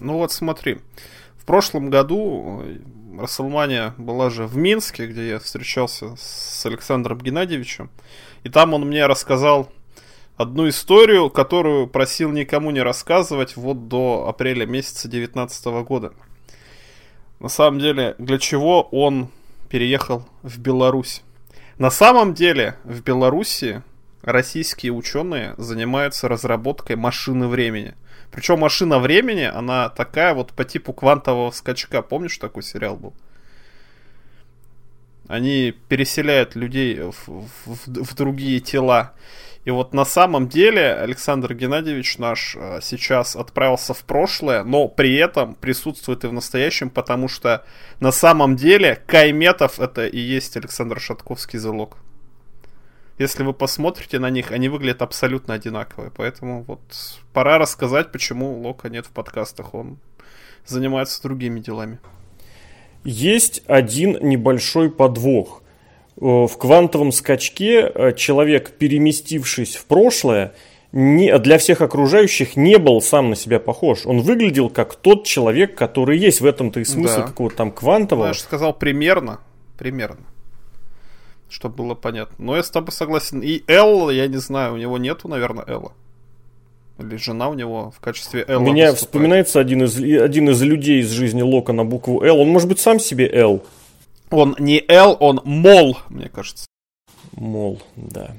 Ну вот смотри, в прошлом году Расселмания была же в Минске, где я встречался с Александром Геннадьевичем. И там он мне рассказал одну историю, которую просил никому не рассказывать вот до апреля месяца 2019 года. На самом деле, для чего он переехал в Беларусь? На самом деле, в Беларуси российские ученые занимаются разработкой машины времени. Причем машина времени, она такая вот по типу квантового скачка. Помнишь, такой сериал был? Они переселяют людей в, в, в другие тела. И вот на самом деле Александр Геннадьевич наш э, сейчас отправился в прошлое, но при этом присутствует и в настоящем, потому что на самом деле Кайметов это и есть Александр Шатковский залог. Если вы посмотрите на них, они выглядят абсолютно одинаковые. Поэтому вот пора рассказать, почему Лока нет в подкастах. Он занимается другими делами. Есть один небольшой подвох. Э, в квантовом скачке э, человек, переместившись в прошлое, не, для всех окружающих не был сам на себя похож. Он выглядел как тот человек, который есть. В этом-то и смысл да. какого-то там квантового. Я же сказал примерно. Примерно. Чтобы было понятно. Но я с тобой согласен. И Эл, я не знаю, у него нету, наверное, Элла. Или жена у него в качестве Элла. У меня выступает. вспоминается один из, один из людей из жизни Лока на букву Л. Он может быть сам себе Л. Он не Л, он Мол, мне кажется. Мол, да.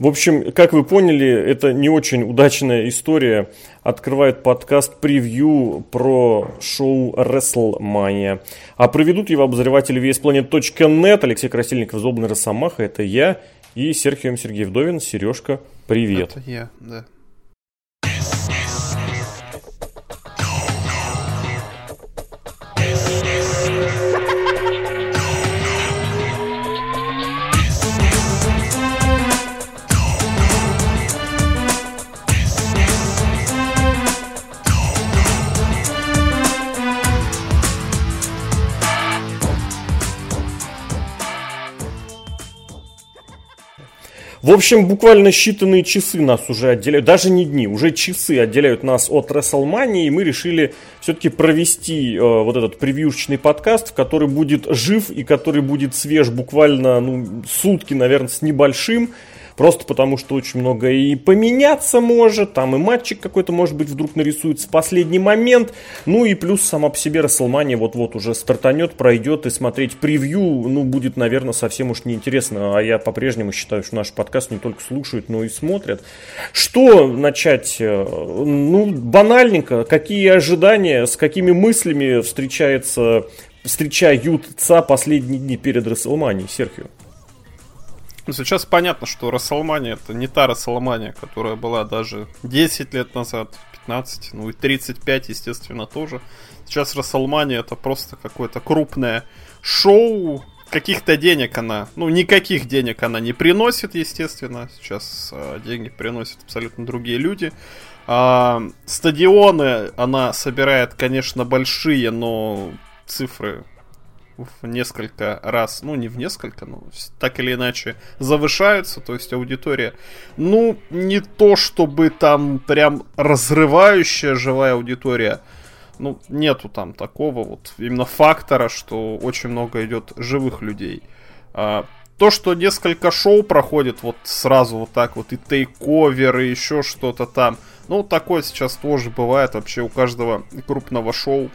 В общем, как вы поняли, это не очень удачная история. Открывает подкаст превью про шоу WrestleMania. А проведут его обозреватели VSPlanet.net, Алексей Красильников, Злобный Росомаха, это я, и Серхием Сергей Вдовин, Сережка, привет. Это я, да. В общем, буквально считанные часы нас уже отделяют, даже не дни, уже часы отделяют нас от WrestleMania, и мы решили все-таки провести э, вот этот превьюшечный подкаст, который будет жив и который будет свеж буквально ну, сутки, наверное, с небольшим. Просто потому, что очень много и поменяться может, там и матчик какой-то, может быть, вдруг нарисуется в последний момент. Ну и плюс сама по себе Расселмания вот-вот уже стартанет, пройдет, и смотреть превью, ну, будет, наверное, совсем уж неинтересно. А я по-прежнему считаю, что наш подкаст не только слушают, но и смотрят. Что начать? Э, ну, банальненько. Какие ожидания, с какими мыслями встречается встречаются последние дни перед Расселманией, Серхио? Ну, сейчас понятно, что Расселмания это не та Расселмания, которая была даже 10 лет назад, 15, ну и 35, естественно, тоже. Сейчас Расселмания это просто какое-то крупное шоу, каких-то денег она, ну никаких денег она не приносит, естественно. Сейчас э, деньги приносят абсолютно другие люди. А, стадионы она собирает, конечно, большие, но цифры в несколько раз, ну не в несколько, но так или иначе завышаются, то есть аудитория, ну не то чтобы там прям разрывающая живая аудитория, ну нету там такого вот именно фактора, что очень много идет живых людей. А, то, что несколько шоу проходит вот сразу вот так вот, и тейковер, и еще что-то там, ну, такое сейчас тоже бывает вообще у каждого крупного шоу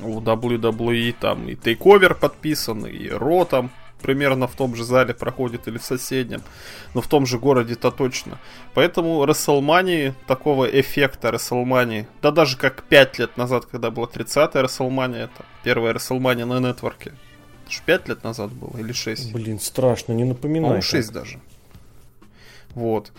у WWE там и тейковер подписан, и Ро там примерно в том же зале проходит или в соседнем, но в том же городе-то точно. Поэтому WrestleMania, такого эффекта WrestleMania, да даже как 5 лет назад, когда была 30-я WrestleMania, это первая WrestleMania на нетворке. Это же 5 лет назад было или 6. Блин, страшно, не напоминай. Ну, 6 так. даже. Вот.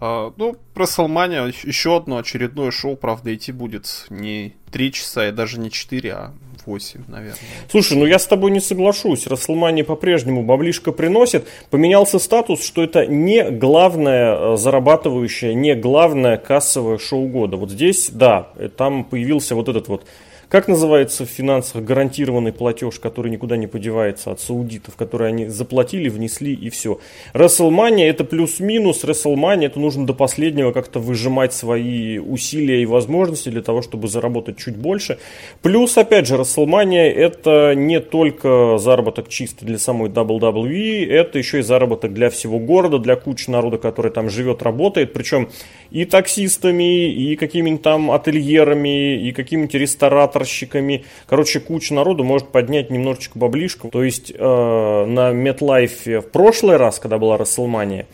Uh, ну, WrestleMania, еще одно очередное шоу, правда, идти будет не 3 часа и даже не 4, а 8, наверное. Слушай, ну я с тобой не соглашусь. Расселмания по-прежнему баблишко приносит. Поменялся статус, что это не главное э, зарабатывающее, не главное кассовое шоу года. Вот здесь, да, э, там появился вот этот вот как называется в финансах гарантированный платеж, который никуда не подевается от саудитов, который они заплатили, внесли и все. Расселмания это плюс-минус, Расселмания это нужно до последнего как-то выжимать свои усилия и возможности для того, чтобы заработать чуть больше. Плюс, опять же, Расселмания это не только заработок чисто для самой WWE, это еще и заработок для всего города, для кучи народа, который там живет, работает. Причем и таксистами, и какими-нибудь там ательерами, и какими-нибудь рестораторщиками. Короче, куча народу может поднять немножечко баблишку. То есть э, на MetLife в прошлый раз, когда была Расселмания,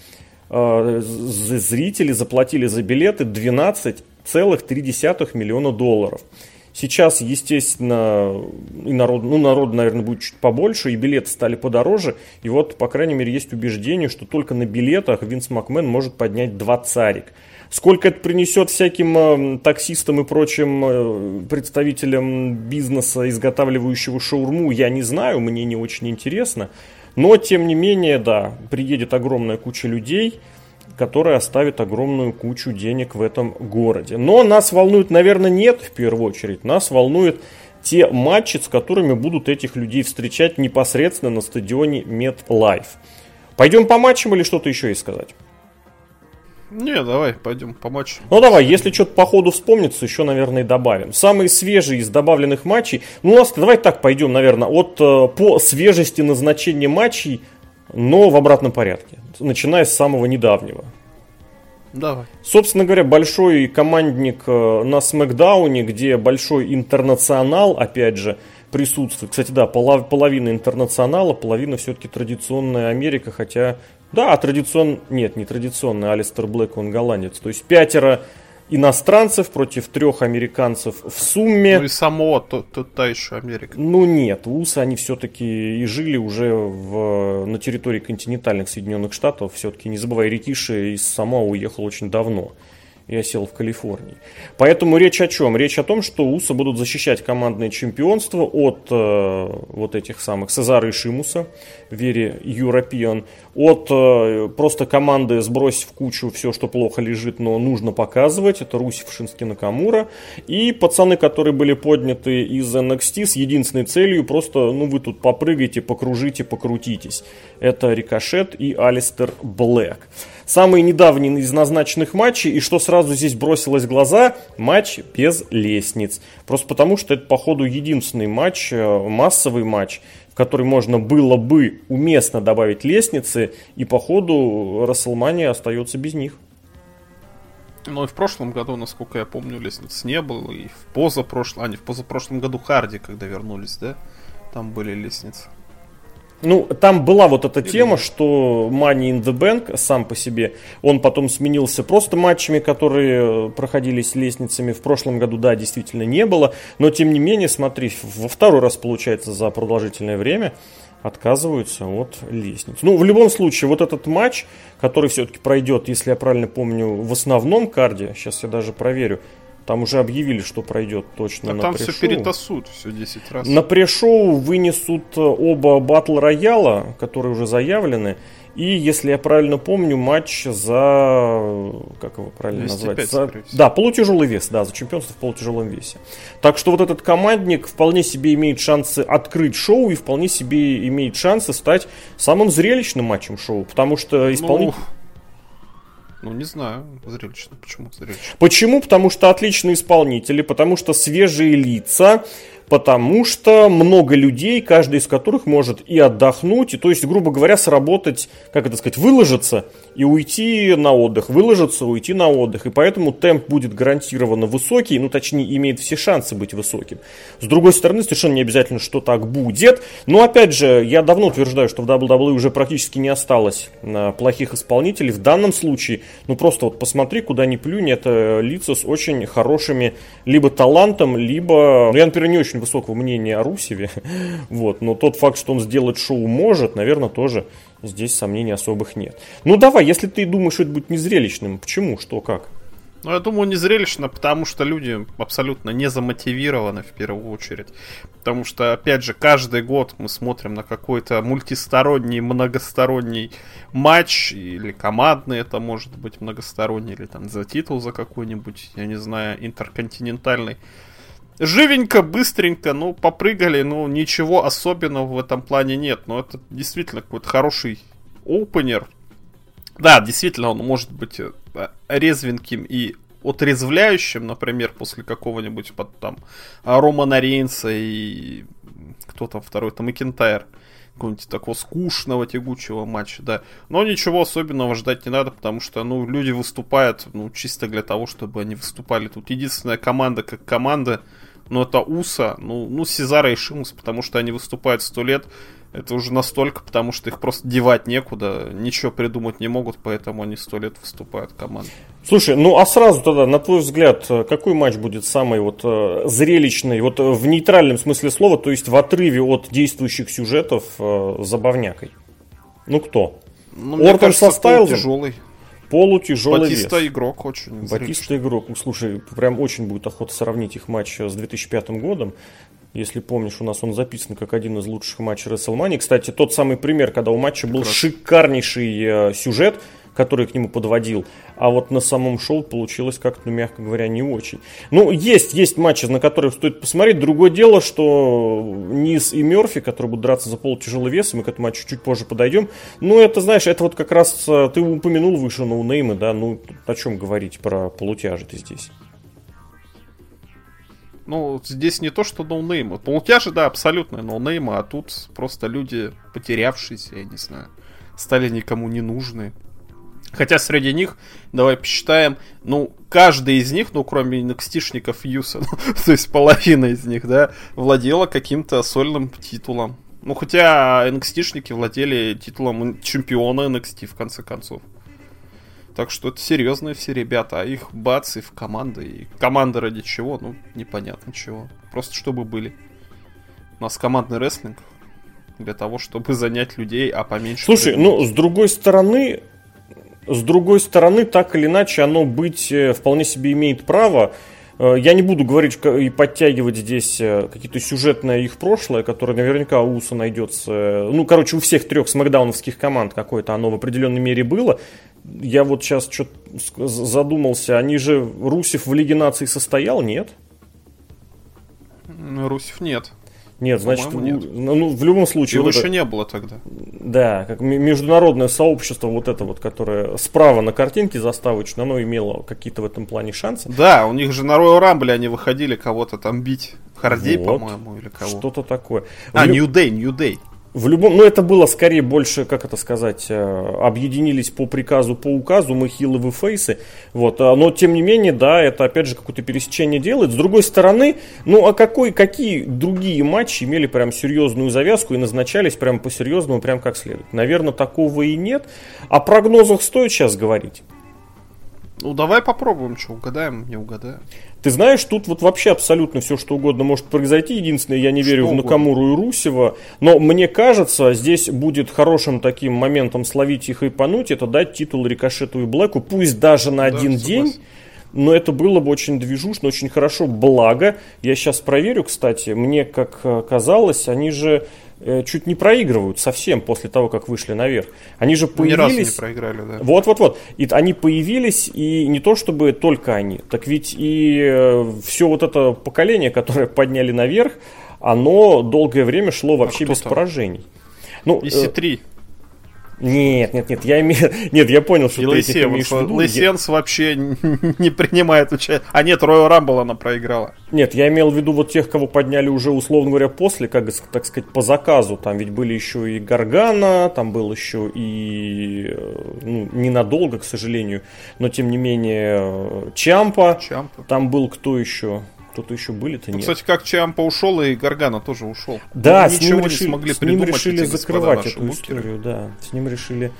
э, зрители заплатили за билеты 12,3 миллиона долларов. Сейчас, естественно, и народ, ну, народ, наверное, будет чуть побольше, и билеты стали подороже. И вот, по крайней мере, есть убеждение, что только на билетах Винс Макмен может поднять два царик. Сколько это принесет всяким э, таксистам и прочим э, представителям бизнеса, изготавливающего шаурму, я не знаю, мне не очень интересно. Но, тем не менее, да, приедет огромная куча людей, которая оставит огромную кучу денег в этом городе. Но нас волнует, наверное, нет в первую очередь. Нас волнует те матчи, с которыми будут этих людей встречать непосредственно на стадионе MetLife. Пойдем по матчам или что-то еще есть сказать? Не, давай, пойдем по матчу. Ну давай, если что-то по ходу вспомнится, еще, наверное, добавим. Самые свежие из добавленных матчей. Ну, у нас давай так пойдем, наверное, от э, по свежести назначения матчей, но в обратном порядке. Начиная с самого недавнего. Давай. Собственно говоря, большой командник э, на Смакдауне, где большой интернационал, опять же, присутствует. Кстати, да, половина интернационала, половина все-таки традиционная Америка, хотя да, традиционно... Нет, не традиционный Алистер Блэк, он голландец. То есть пятеро иностранцев против трех американцев в сумме. Ну и само, то, то, та еще Америка. Ну нет, усы они все-таки и жили уже в, на территории континентальных Соединенных Штатов. Все-таки не забывай, Рикиши из Самоа уехал очень давно и сел в Калифорнии. Поэтому речь о чем? Речь о том, что УСА будут защищать командное чемпионство от э, вот этих самых Сезара и Шимуса, Вере European, от э, просто команды сбросить в кучу все, что плохо лежит, но нужно показывать, это Русев, Шински, Накамура, и пацаны, которые были подняты из NXT с единственной целью, просто, ну, вы тут попрыгайте, покружите, покрутитесь. Это Рикошет и Алистер Блэк самый недавний из назначенных матчей, и что сразу здесь бросилось в глаза, матч без лестниц. Просто потому, что это, походу, единственный матч, э, массовый матч, в который можно было бы уместно добавить лестницы, и, походу, Расселмания остается без них. Ну и в прошлом году, насколько я помню, лестниц не было, и в позапрошлом, а не в позапрошлом году Харди, когда вернулись, да, там были лестницы. Ну, там была вот эта тема, что Money in the Bank сам по себе, он потом сменился просто матчами, которые проходились лестницами. В прошлом году, да, действительно не было. Но, тем не менее, смотри, во второй раз, получается, за продолжительное время отказываются от лестниц. Ну, в любом случае, вот этот матч, который все-таки пройдет, если я правильно помню, в основном карде, сейчас я даже проверю, там уже объявили, что пройдет точно а на там все перетасуют, все 10 раз. На пресс-шоу вынесут оба батл рояла, которые уже заявлены. И, если я правильно помню, матч за... Как его правильно 205, назвать? За, да, полутяжелый вес, да, за чемпионство в полутяжелом весе. Так что вот этот командник вполне себе имеет шансы открыть шоу и вполне себе имеет шансы стать самым зрелищным матчем шоу. Потому что исполнитель... Ну ну, не знаю, зрелищно. Почему зрелищно? Почему? Потому что отличные исполнители, потому что свежие лица, потому что много людей, каждый из которых может и отдохнуть, и, то есть, грубо говоря, сработать, как это сказать, выложиться и уйти на отдых, выложиться, уйти на отдых. И поэтому темп будет гарантированно высокий, ну, точнее, имеет все шансы быть высоким. С другой стороны, совершенно не обязательно, что так будет. Но, опять же, я давно утверждаю, что в WWE уже практически не осталось а, плохих исполнителей. В данном случае, ну, просто вот посмотри, куда ни плюнь, это лица с очень хорошими либо талантом, либо... Ну, я, например, не очень высокого мнения о Русеве, вот, но тот факт, что он сделать шоу может, наверное, тоже здесь сомнений особых нет. Ну давай, если ты думаешь, что это будет незрелищным, почему, что, как? Ну, я думаю, не зрелищно, потому что люди абсолютно не замотивированы в первую очередь. Потому что, опять же, каждый год мы смотрим на какой-то мультисторонний, многосторонний матч, или командный это может быть многосторонний, или там за титул за какой-нибудь, я не знаю, интерконтинентальный. Живенько, быстренько, ну, попрыгали, ну, ничего особенного в этом плане нет. Но это действительно какой-то хороший опенер, да, действительно, он может быть э, резвеньким и отрезвляющим, например, после какого-нибудь под, там Романа Рейнса и кто там второй, там Макентайр какого-нибудь такого скучного, тягучего матча, да. Но ничего особенного ждать не надо, потому что, ну, люди выступают, ну, чисто для того, чтобы они выступали. Тут единственная команда как команда, ну, это Уса, ну, ну, Сезара и Шимус, потому что они выступают сто лет, это уже настолько, потому что их просто девать некуда, ничего придумать не могут, поэтому они сто лет выступают командой. Слушай, ну а сразу тогда, на твой взгляд, какой матч будет самый вот э, зрелищный, вот э, в нейтральном смысле слова, то есть в отрыве от действующих сюжетов э, забавнякой? Ну кто? Ну, Ортон со Стайлзом? Тяжелый. Полутяжелый Батиста вес. игрок очень. Батиста зрелищный. игрок. Ну, слушай, прям очень будет охота сравнить их матч с 2005 годом. Если помнишь, у нас он записан как один из лучших матчей WrestleMania. Кстати, тот самый пример, когда у матча был Прекрасно. шикарнейший э, сюжет, который к нему подводил, а вот на самом шоу получилось как-то, ну, мягко говоря, не очень. Ну, есть, есть матчи, на которые стоит посмотреть. Другое дело, что Низ и Мерфи, которые будут драться за пол тяжелый вес, мы к этому матчу чуть позже подойдем. Ну, это, знаешь, это вот как раз, э, ты упомянул выше ноунеймы, да, ну, о чем говорить про полутяжи-то здесь. Ну, здесь не то, что ноунеймы. Полутяжи, да, абсолютно ноунеймы, а тут просто люди потерявшиеся, я не знаю, стали никому не нужны. Хотя среди них, давай посчитаем, ну, каждый из них, ну, кроме nxt Юса, ну, то есть половина из них, да, владела каким-то сольным титулом. Ну, хотя nxt владели титулом чемпиона NXT, в конце концов. Так что это серьезные все ребята, а их бац и в команды. И команда ради чего, ну, непонятно чего. Просто чтобы были. У нас командный рестлинг для того, чтобы занять людей, а поменьше... Слушай, ну, с другой стороны, с другой стороны, так или иначе, оно быть э, вполне себе имеет право. Э, я не буду говорить и подтягивать здесь э, какие-то сюжетное их прошлое, которое наверняка у Уса найдется. Ну, короче, у всех трех смакдауновских команд какое-то оно в определенной мере было я вот сейчас что-то задумался, они же, Русев в Лиге наций состоял, нет? Русев нет. Нет, значит, нет. Ну, ну, в любом случае... Его вот еще это, не было тогда. Да, как международное сообщество, вот это вот, которое справа на картинке заставочно, оно имело какие-то в этом плане шансы. Да, у них же на Royal Rumble они выходили кого-то там бить. Хардей, вот, по-моему, или кого. Что-то такое. А, New Day, New Day. В любом, ну это было скорее больше, как это сказать, э, объединились по приказу, по указу, мы хилы, вы фейсы, вот, а, но тем не менее, да, это опять же какое-то пересечение делает. С другой стороны, ну а какой, какие другие матчи имели прям серьезную завязку и назначались прям по-серьезному, прям как следует? Наверное, такого и нет. О прогнозах стоит сейчас говорить. Ну, давай попробуем, что угадаем, не угадаем. Ты знаешь, тут вот вообще абсолютно все, что угодно может произойти. Единственное, я не верю что в Накамуру и Русева. Но мне кажется, здесь будет хорошим таким моментом словить их и пануть. Это дать титул Рикошету и Блэку, пусть даже на один согласен. день. Но это было бы очень движушно, очень хорошо. Благо, я сейчас проверю, кстати, мне как э, казалось, они же чуть не проигрывают совсем после того, как вышли наверх. Они же появились... Ни разу не проиграли, да. Вот-вот-вот. И они появились, и не то чтобы только они. Так ведь и э, все вот это поколение, которое подняли наверх, оно долгое время шло вообще а без там? поражений. Ну, EC3. Нет, нет, нет, я имею... Нет, я понял, что и ты этих имеешь в виду. Лейсенс вообще не принимает участие. А нет, Роя Рамбл она проиграла. Нет, я имел в виду вот тех, кого подняли уже, условно говоря, после, как так сказать, по заказу. Там ведь были еще и Гаргана, там был еще и... Э, ну, ненадолго, к сожалению, но тем не менее э, Чампа. Чампа. Там был кто еще? Кто-то еще были-то ну, нет. Кстати, как Чампа ушел, и Гаргана тоже ушел. Да, с ним решили, не смогли с ним решили закрывать эту историю, да. С ним решили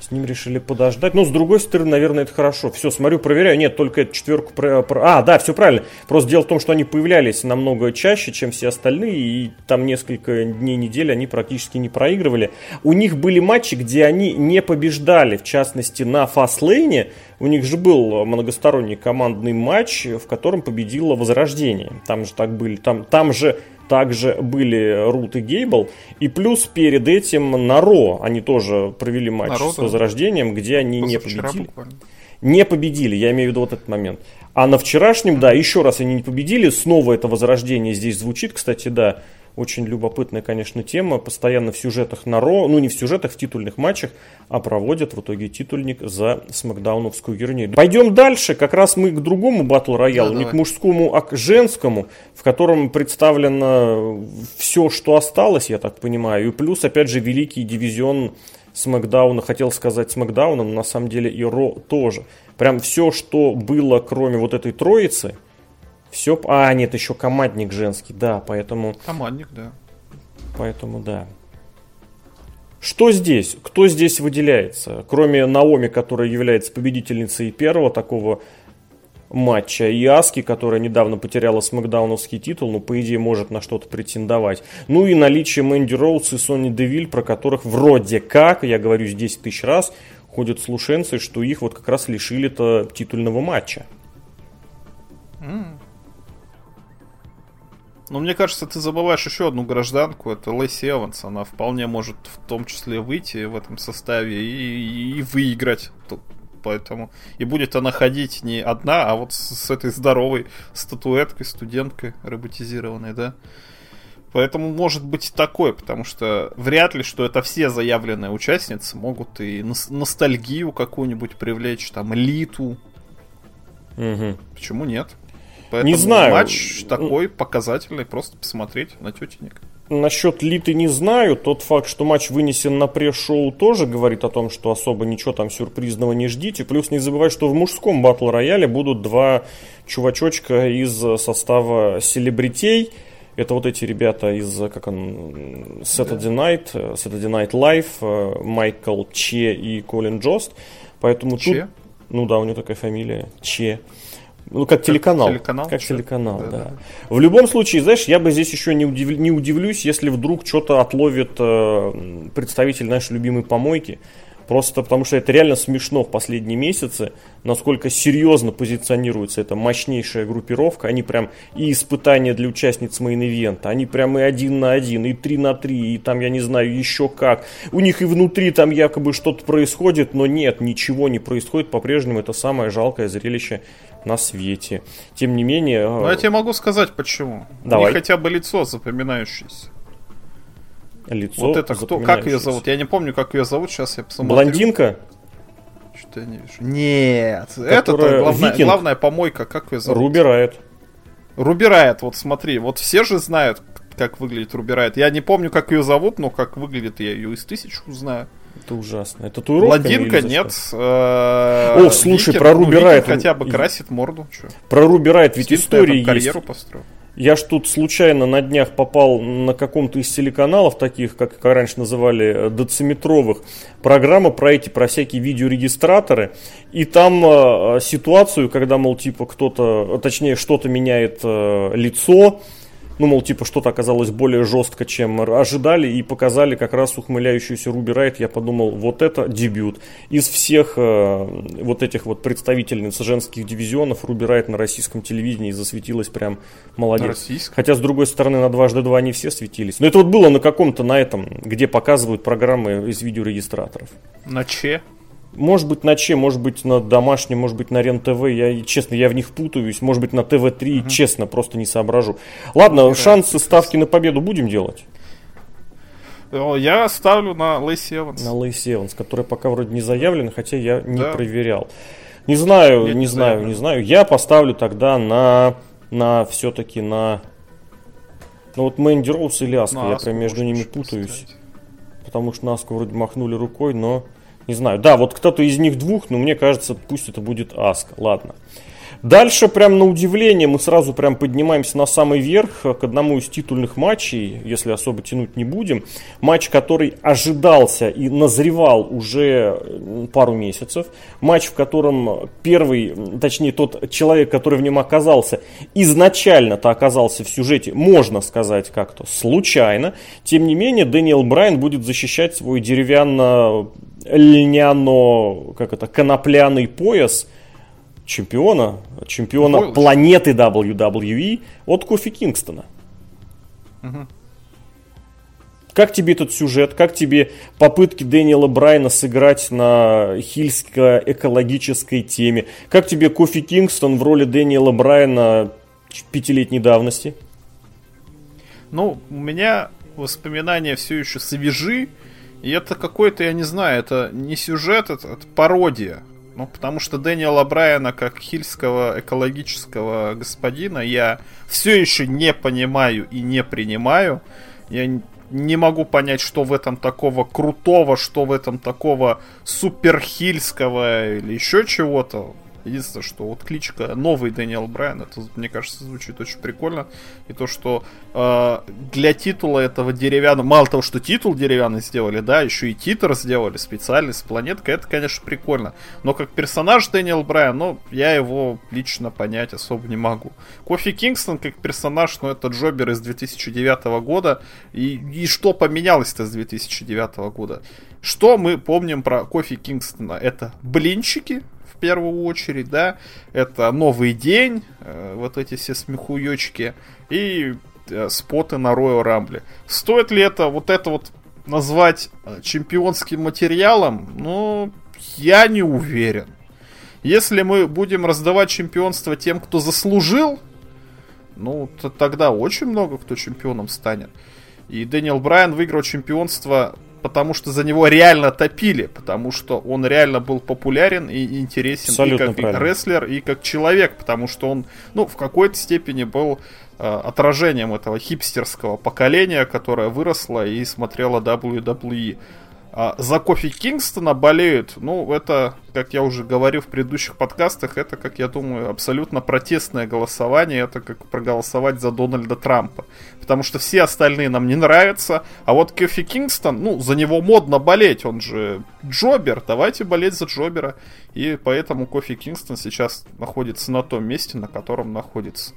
С ним решили подождать. Но с другой стороны, наверное, это хорошо. Все, смотрю, проверяю. Нет, только эту четверку... Про. А, да, все правильно. Просто дело в том, что они появлялись намного чаще, чем все остальные. И там несколько дней, недели они практически не проигрывали. У них были матчи, где они не побеждали. В частности, на фастлейне у них же был многосторонний командный матч, в котором победило Возрождение. Там же так были. Там, там же также были Рут и Гейбл. И плюс перед этим на Ро они тоже провели матч Народ, с Возрождением, где они не победили. Буквально. Не победили, я имею в виду вот этот момент. А на вчерашнем, да, еще раз они не победили. Снова это Возрождение здесь звучит, кстати, да. Очень любопытная, конечно, тема. Постоянно в сюжетах на Ро, ну не в сюжетах, в титульных матчах, а проводят в итоге титульник за смакдауновскую гернию. Пойдем дальше. Как раз мы к другому батл роялу, да, не давай. к мужскому, а к женскому, в котором представлено все, что осталось, я так понимаю. И плюс, опять же, великий дивизион Смакдауна, хотел сказать Смакдауна, но на самом деле и Ро тоже. Прям все, что было, кроме вот этой троицы – все... А, нет, еще командник женский, да, поэтому... Командник, да. Поэтому, да. Что здесь? Кто здесь выделяется? Кроме Наоми, которая является победительницей первого такого матча, и Аски, которая недавно потеряла смакдауновский титул, но по идее может на что-то претендовать. Ну и наличие Мэнди Роудс и Сони Девиль, про которых вроде как, я говорю здесь тысяч раз, ходят слушенцы, что их вот как раз лишили-то титульного матча. Mm. Но мне кажется, ты забываешь еще одну гражданку, это Лэйси Эванс. Она вполне может в том числе выйти в этом составе и, и выиграть. Поэтому и будет она ходить не одна, а вот с, с этой здоровой статуэткой, студенткой роботизированной, да. Поэтому может быть такое, потому что вряд ли, что это все заявленные участницы могут и ностальгию какую-нибудь привлечь, там, элиту. Угу. Почему нет? Поэтому не знаю. матч такой показательный, просто посмотреть на тетенек. Насчет Литы не знаю. Тот факт, что матч вынесен на пресс-шоу, тоже говорит о том, что особо ничего там сюрпризного не ждите. Плюс не забывай, что в мужском батл рояле будут два чувачочка из состава селебритей. Это вот эти ребята из, как он, Saturday Night, Saturday Night Live, э, Майкл Че и Колин Джост. Поэтому Че? тут... Ну да, у него такая фамилия. Че. Ну, как, как телеканал. Телеканал? Как телеканал, да, да. да. В любом случае, знаешь, я бы здесь еще не, удив... не удивлюсь, если вдруг что-то отловит э, представитель нашей любимой помойки. Просто потому что это реально смешно в последние месяцы, насколько серьезно позиционируется эта мощнейшая группировка. Они прям и испытания для участниц main event а, они прям и один на один, и три на три, и там, я не знаю, еще как. У них и внутри там якобы что-то происходит, но нет, ничего не происходит. По-прежнему это самое жалкое зрелище на свете. Тем не менее... Ну, я тебе могу сказать почему. Давай. Не хотя бы лицо запоминающееся лицо. Вот это кто? Как ее зовут? Я не помню, как ее зовут. Сейчас я посмотрю. Блондинка? Что-то я не вижу. Нет, это главная, главная помойка. Как ее зовут? Рубирает. Рубирает, вот смотри, вот все же знают, как выглядит Рубирает. Я не помню, как ее зовут, но как выглядит, я ее из тысяч узнаю. Это ужасно. Это Блондинка нет. Э, О, слушай, про Рубирает. хотя бы красит морду. Про Рубирает ведь история есть. карьеру построил. Я ж тут случайно на днях попал на каком-то из телеканалов, таких, как, как раньше называли, э, дециметровых, программа про эти, про всякие видеорегистраторы. И там э, ситуацию, когда, мол, типа кто-то, точнее, что-то меняет э, лицо, ну, мол, типа, что-то оказалось более жестко, чем ожидали, и показали как раз ухмыляющуюся Руби Райт. Я подумал, вот это дебют. Из всех э, вот этих вот представительниц женских дивизионов Руби Райт на российском телевидении засветилась прям молодец. Хотя, с другой стороны, на дважды два не все светились. Но это вот было на каком-то, на этом, где показывают программы из видеорегистраторов. На че? Может быть на Че, может быть на домашнем, может быть на РЕН-ТВ. Я, честно, я в них путаюсь. Может быть на ТВ-3, угу. честно, просто не соображу. Ладно, Играет. шансы ставки на победу будем делать? Я ставлю на Лейси Эванс. На Лейси Эванс, которая пока вроде не заявлена, хотя я не да. проверял. Не знаю, Нет, не, не знаю, заявлен. не знаю. Я поставлю тогда на, на все-таки на... Ну вот Мэнди Роуз или Аска, я прям между ними путаюсь. Поставить. Потому что на Аску вроде махнули рукой, но... Не знаю. Да, вот кто-то из них двух, но мне кажется, пусть это будет Аска. Ладно. Дальше, прям на удивление, мы сразу прям поднимаемся на самый верх к одному из титульных матчей, если особо тянуть не будем. Матч, который ожидался и назревал уже пару месяцев. Матч, в котором первый, точнее тот человек, который в нем оказался, изначально-то оказался в сюжете, можно сказать как-то, случайно. Тем не менее, Дэниел Брайан будет защищать свой деревянно-льняно, как это, конопляный пояс – чемпиона, чемпиона Бойл. планеты WWE от Кофи Кингстона. Угу. Как тебе этот сюжет? Как тебе попытки Дэниела Брайна сыграть на хильско-экологической теме? Как тебе Кофи Кингстон в роли Дэниела Брайна пятилетней давности? Ну, у меня воспоминания все еще свежи. И это какой-то, я не знаю, это не сюжет, это, это пародия. Ну, потому что Дэниела Брайана, как хильского экологического господина, я все еще не понимаю и не принимаю. Я не могу понять, что в этом такого крутого, что в этом такого суперхильского или еще чего-то. Единственное, что вот кличка новый Дэниел Брайан, это, мне кажется, звучит очень прикольно. И то, что э, для титула этого деревянного, мало того, что титул деревянный сделали, да, еще и титр сделали специальный с планеткой, это, конечно, прикольно. Но как персонаж Дэниел Брайан, ну, я его лично понять особо не могу. Кофи Кингстон как персонаж, ну, это Джобер из 2009 года. И, и что поменялось-то с 2009 года? Что мы помним про Кофи Кингстона? Это блинчики, первую очередь, да, это новый день, э, вот эти все смехуёчки и э, споты на Royal Rumble. Стоит ли это вот это вот назвать э, чемпионским материалом? Ну, я не уверен. Если мы будем раздавать чемпионство тем, кто заслужил, ну, то тогда очень много кто чемпионом станет. И Дэниел Брайан выиграл чемпионство потому что за него реально топили, потому что он реально был популярен и интересен Абсолютно и как правильно. рестлер, и как человек, потому что он, ну, в какой-то степени был э, отражением этого хипстерского поколения, которое выросло и смотрело WWE. А за Кофи Кингстона болеют, ну, это, как я уже говорил в предыдущих подкастах, это, как я думаю, абсолютно протестное голосование, это как проголосовать за Дональда Трампа. Потому что все остальные нам не нравятся, а вот Кофи Кингстон, ну, за него модно болеть, он же Джобер, давайте болеть за Джобера. И поэтому Кофи Кингстон сейчас находится на том месте, на котором находится.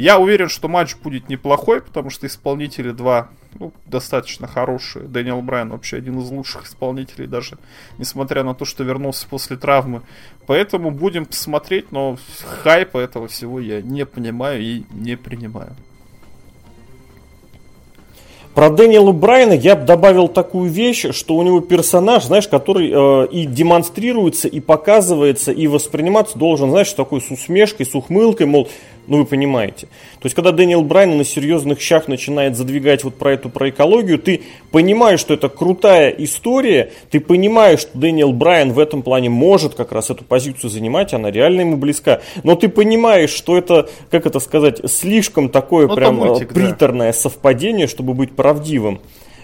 Я уверен, что матч будет неплохой, потому что исполнители два ну, достаточно хорошие. Дэниел Брайан вообще один из лучших исполнителей, даже несмотря на то, что вернулся после травмы. Поэтому будем посмотреть, но хайпа этого всего я не понимаю и не принимаю. Про Дэниела Брайана я бы добавил такую вещь, что у него персонаж, знаешь, который э, и демонстрируется, и показывается, и восприниматься должен, знаешь, такой с усмешкой, с ухмылкой, мол, ну, вы понимаете. То есть, когда Дэниел Брайан на серьезных щах начинает задвигать вот про эту, про экологию, ты понимаешь, что это крутая история, ты понимаешь, что Дэниел Брайан в этом плане может как раз эту позицию занимать, она реально ему близка. Но ты понимаешь, что это, как это сказать, слишком такое ну, прям мультик, приторное да. совпадение, чтобы быть правдивым.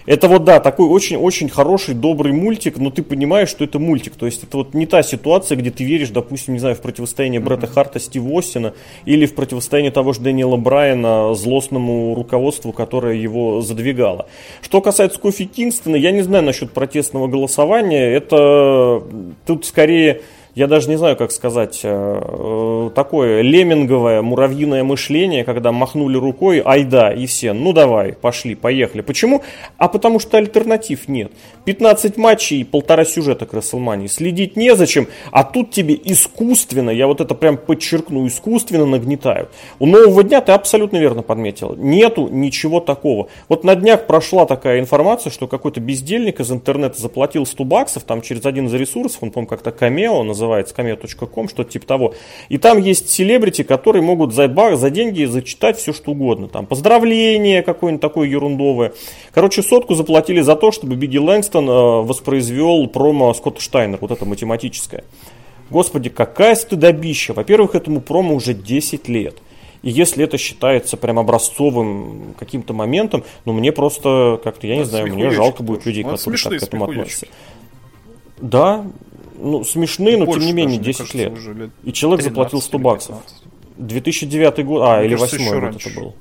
Это вот, да, такой очень-очень хороший, добрый мультик, но ты понимаешь, что это мультик. То есть это вот не та ситуация, где ты веришь, допустим, не знаю, в противостояние Бретта Харта Стива Остина или в противостояние того же Дэниела Брайана злостному руководству, которое его задвигало. Что касается Кофи Кингстона, я не знаю насчет протестного голосования. Это тут скорее я даже не знаю, как сказать, э, э, такое леминговое, муравьиное мышление, когда махнули рукой, ай да, и все, ну давай, пошли, поехали. Почему? А потому что альтернатив нет. 15 матчей и полтора сюжета к Расселмании. Следить незачем, а тут тебе искусственно, я вот это прям подчеркну, искусственно нагнетают. У нового дня ты абсолютно верно подметил. Нету ничего такого. Вот на днях прошла такая информация, что какой-то бездельник из интернета заплатил 100 баксов, там через один из ресурсов, он, по-моему, как-то Камео называется, называется, камео.ком, что-то типа того. И там есть селебрити, которые могут за, бар, за деньги зачитать все, что угодно. Там поздравление какое-нибудь такое ерундовое. Короче, сотку заплатили за то, чтобы Бигги Лэнгстон э, воспроизвел промо Скотта Штайнер, вот это математическое. Господи, какая стыдобища. Во-первых, этому промо уже 10 лет. И если это считается прям образцовым каким-то моментом, ну мне просто как-то, я не знаю, мне жалко будет людей, которые так к этому относятся. Да, ну, смешные, но тем не менее 10 кажется, лет. лет. И человек заплатил 100 баксов. 2009 год, а, Мне или 8 год это был.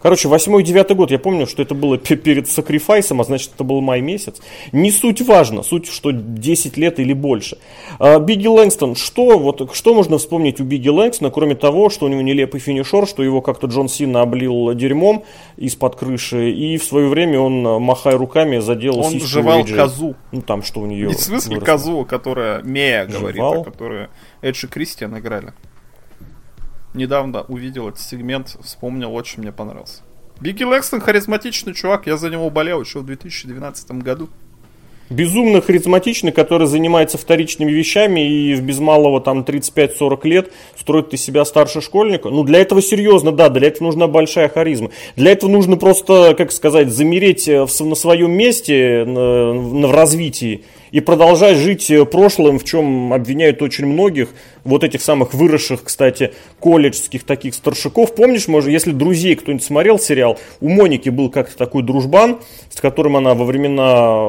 Короче, восьмой девятый год, я помню, что это было перед сакрифайсом, а значит, это был май месяц. Не суть важно, суть, что 10 лет или больше. А, Бигги Лэнгстон, что, вот, что можно вспомнить у Бигги Лэнгстона, кроме того, что у него нелепый финишер, что его как-то Джон Сина облил дерьмом из-под крыши, и в свое время он, махая руками, задел Он жевал козу. Ну, там, что у нее Не в смысле выросло. козу, которая Мея говорит, жевал. а которая Эджи Кристиан играли недавно увидел этот сегмент, вспомнил, очень мне понравился. Бигги Лэкстон харизматичный чувак, я за него болел еще в 2012 году. Безумно харизматичный, который занимается вторичными вещами и в без малого там 35-40 лет строит из себя старше школьника. Ну, для этого серьезно, да, для этого нужна большая харизма. Для этого нужно просто, как сказать, замереть э, на своем месте в развитии и продолжать жить э, прошлым, в чем обвиняют очень многих, вот этих самых выросших, кстати, колледжских таких старшаков. Помнишь, может, если «Друзей» кто-нибудь смотрел сериал, у Моники был как-то такой дружбан, с которым она во времена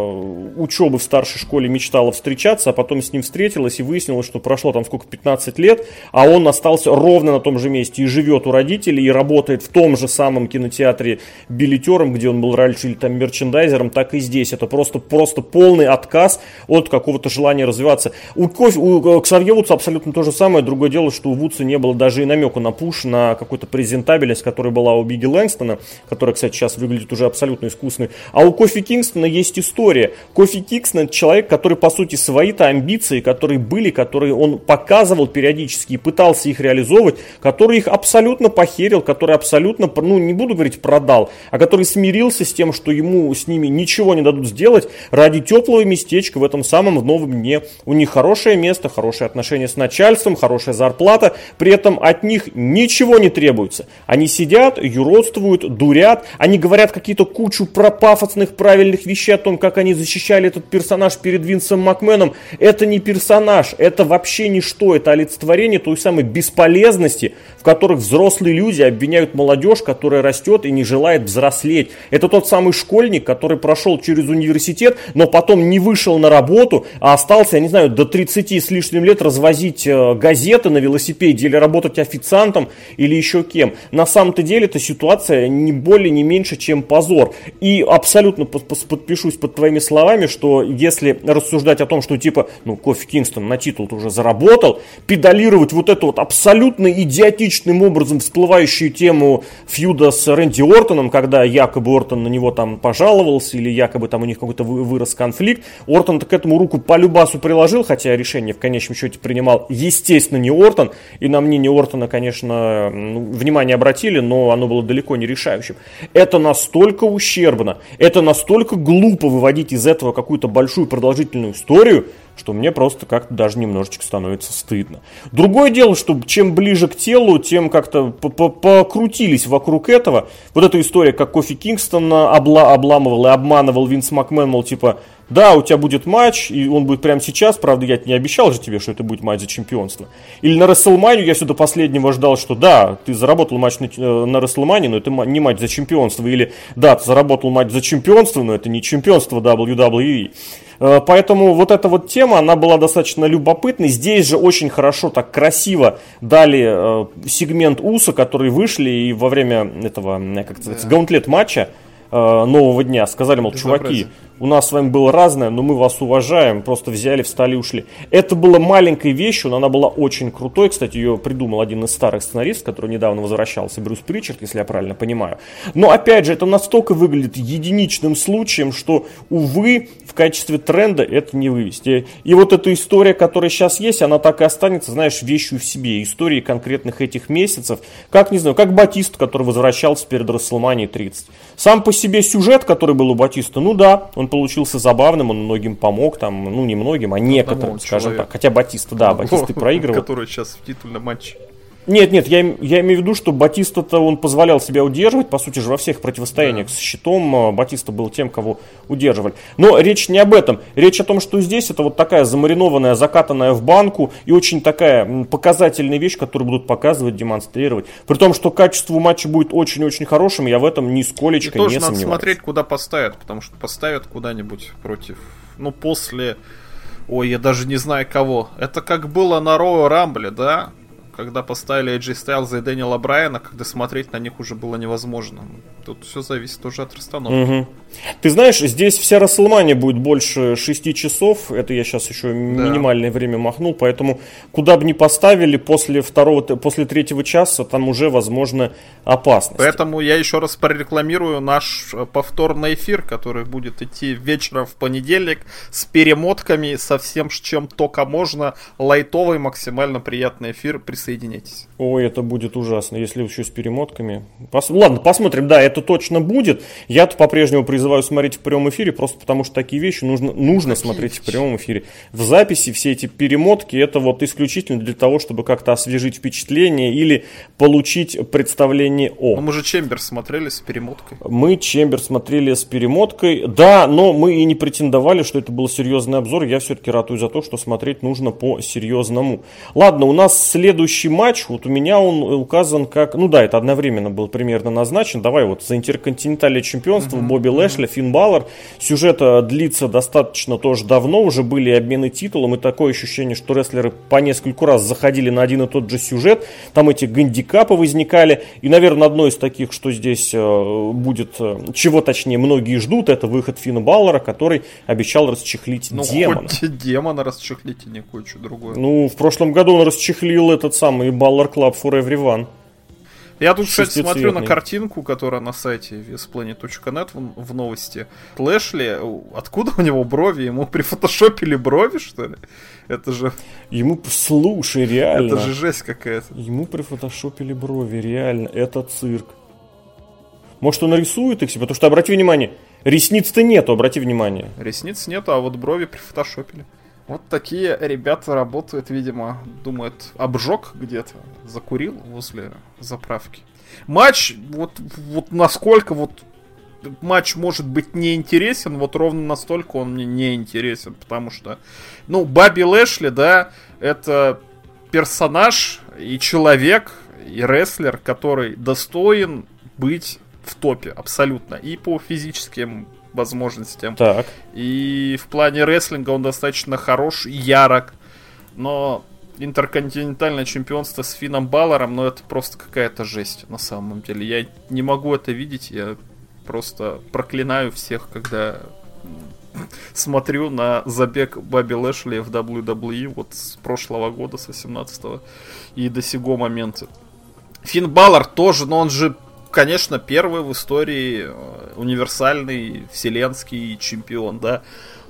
учебы в старшей школе мечтала встречаться, а потом с ним встретилась и выяснилось, что прошло там сколько, 15 лет, а он остался ровно на том же месте и живет у родителей, и работает в том же самом кинотеатре билетером, где он был раньше, или там мерчендайзером, так и здесь. Это просто, просто полный отказ от какого-то желания развиваться. У, Кофе, у э, Ксавье Вудса абсолютно то же самое. Другое дело, что у Вудса не было даже и намека на пуш, на какую-то презентабельность, которая была у Биги Лэнгстона, которая, кстати, сейчас выглядит уже абсолютно искусной. А у Кофи Кингстона есть история. Кофи Кингстон человек, который, по сути, свои-то амбиции, которые были, которые он показывал периодически и пытался их реализовывать, который их абсолютно похерил, который абсолютно, ну, не буду говорить продал, а который смирился с тем, что ему с ними ничего не дадут сделать ради теплого местечка в этом самом в новом дне. У них хорошее место, хорошие отношения с начальством, хорошая зарплата, при этом от них ничего не требуется. Они сидят, юродствуют, дурят, они говорят какие-то кучу про пафосных правильных вещей о том, как они защищали этот персонаж перед Винсом Макменом. Это не персонаж, это вообще ничто, это олицетворение той самой бесполезности, в которых взрослые люди обвиняют молодежь, которая растет и не желает взрослеть. Это тот самый школьник, который прошел через университет, но потом не вышел на работу, а остался, я не знаю, до 30 с лишним лет развозить э, газеты на велосипеде или работать официантом или еще кем. На самом-то деле эта ситуация не более, не меньше, чем позор. И абсолютно подпишусь под твоими словами, что если рассуждать о том, что типа, ну, Кофи Кингстон на титул уже заработал, педалировать вот эту вот абсолютно идиотичную логичным образом всплывающую тему фьюда с Рэнди Ортоном, когда якобы Ортон на него там пожаловался или якобы там у них какой-то вырос конфликт. Ортон-то к этому руку по любасу приложил, хотя решение в конечном счете принимал, естественно, не Ортон. И на мнение Ортона, конечно, ну, внимание обратили, но оно было далеко не решающим. Это настолько ущербно, это настолько глупо выводить из этого какую-то большую продолжительную историю, что мне просто как-то даже немножечко становится стыдно. Другое дело, что чем ближе к телу, тем как-то покрутились вокруг этого. Вот эта история, как Кофи Кингстон обла обламывал и обманывал Винс Макмен, мол, типа, да, у тебя будет матч, и он будет прямо сейчас, правда, я не обещал же тебе, что это будет матч за чемпионство. Или на Расселманию я все до последнего ждал, что да, ты заработал матч на, э, на но это не матч за чемпионство. Или да, ты заработал матч за чемпионство, но это не чемпионство WWE. Э, поэтому вот эта вот тема, она была достаточно любопытной. Здесь же очень хорошо, так красиво дали э, сегмент УСа, которые вышли и во время этого, как сказать, гаунтлет матча нового дня сказали, мол, чуваки, у нас с вами было разное, но мы вас уважаем, просто взяли, встали, ушли. Это была маленькой вещью, но она была очень крутой. Кстати, ее придумал один из старых сценаристов, который недавно возвращался, Брюс Причард, если я правильно понимаю. Но, опять же, это настолько выглядит единичным случаем, что, увы, в качестве тренда это не вывести. И вот эта история, которая сейчас есть, она так и останется, знаешь, вещью в себе. Истории конкретных этих месяцев. Как, не знаю, как Батист, который возвращался перед Расселманией 30. Сам по себе сюжет, который был у Батиста, ну да, он получился забавным, он многим помог, там, ну не многим, а некоторым, скажем человек. так. Хотя Батиста, да, Батиста проигрывал. Который сейчас в титульном матче. Нет, нет, я, я имею в виду, что Батиста-то он позволял себя удерживать, по сути же, во всех противостояниях да. с щитом а, Батиста был тем, кого удерживали. Но речь не об этом. Речь о том, что здесь это вот такая замаринованная, закатанная в банку и очень такая показательная вещь, которую будут показывать, демонстрировать. При том, что качество матча будет очень-очень хорошим, я в этом нисколечко и не надо смотреть, куда поставят, потому что поставят куда-нибудь против, ну, после Ой, я даже не знаю кого. Это как было на Роу Рамбле, да? Когда поставили AJ Styles и Дэниела Брайана, когда смотреть на них уже было невозможно. Тут все зависит уже от расстановки. Угу. Ты знаешь, здесь вся Расселмания будет больше 6 часов. Это я сейчас еще да. минимальное время махнул. Поэтому куда бы ни поставили после второго, после третьего часа, там уже возможно опасность. Поэтому я еще раз прорекламирую наш э, повторный эфир, который будет идти вечером в понедельник с перемотками, со всем, чем только можно. Лайтовый, максимально приятный эфир. Присоединяйтесь. Ой, это будет ужасно, если еще с перемотками. Пос... Ладно, посмотрим. Да, это точно будет. Я-то по-прежнему призываю смотреть в прямом эфире, просто потому что такие вещи нужно, нужно смотреть в прямом эфире. В записи все эти перемотки, это вот исключительно для того, чтобы как-то освежить впечатление или получить представление о. Но мы же Чембер смотрели с перемоткой. Мы Чембер смотрели с перемоткой. Да, но мы и не претендовали, что это был серьезный обзор. Я все-таки ратую за то, что смотреть нужно по-серьезному. Ладно, у нас следующий матч. Вот у меня он указан как... Ну да, это одновременно был примерно назначен. Давай вот за интерконтинентальное чемпионство mm-hmm. Бобби Лэшли, Финн Баллар. Сюжет э, длится достаточно тоже давно. Уже были обмены титулом. И такое ощущение, что рестлеры по нескольку раз заходили на один и тот же сюжет. Там эти гандикапы возникали. И, наверное, одно из таких, что здесь э, будет... Э, чего точнее многие ждут, это выход Финна Баллара, который обещал расчехлить ну, демона. Хоть демона расчехлить, и не кое-что другое. Ну, в прошлом году он расчехлил этот самый Баллар Club for Everyone. Я тут, кстати, смотрю на картинку, которая на сайте visplanet.net в, в новости. Лэшли, откуда у него брови? Ему прифотошопили брови, что ли? Это же... Ему, слушай, реально. Это же жесть какая-то. Ему прифотошопили брови, реально. Это цирк. Может, он рисует их себе? Потому что, обрати внимание, ресниц-то нету, обрати внимание. Ресниц нету, а вот брови прифотошопили. Вот такие ребята работают, видимо, думают, обжег где-то, закурил возле заправки. Матч, вот, вот насколько вот матч может быть неинтересен, вот ровно настолько он мне не интересен, потому что, ну, Баби Лэшли, да, это персонаж и человек, и рестлер, который достоин быть в топе абсолютно. И по физическим возможностям. Так. И в плане рестлинга он достаточно хорош и ярок. Но интерконтинентальное чемпионство с Фином Баллером, ну это просто какая-то жесть на самом деле. Я не могу это видеть, я просто проклинаю всех, когда смотрю на забег Баби Лэшли в WWE вот с прошлого года, с 18 и до сего момента. Финн Баллар тоже, но он же конечно, первый в истории э, универсальный вселенский чемпион, да.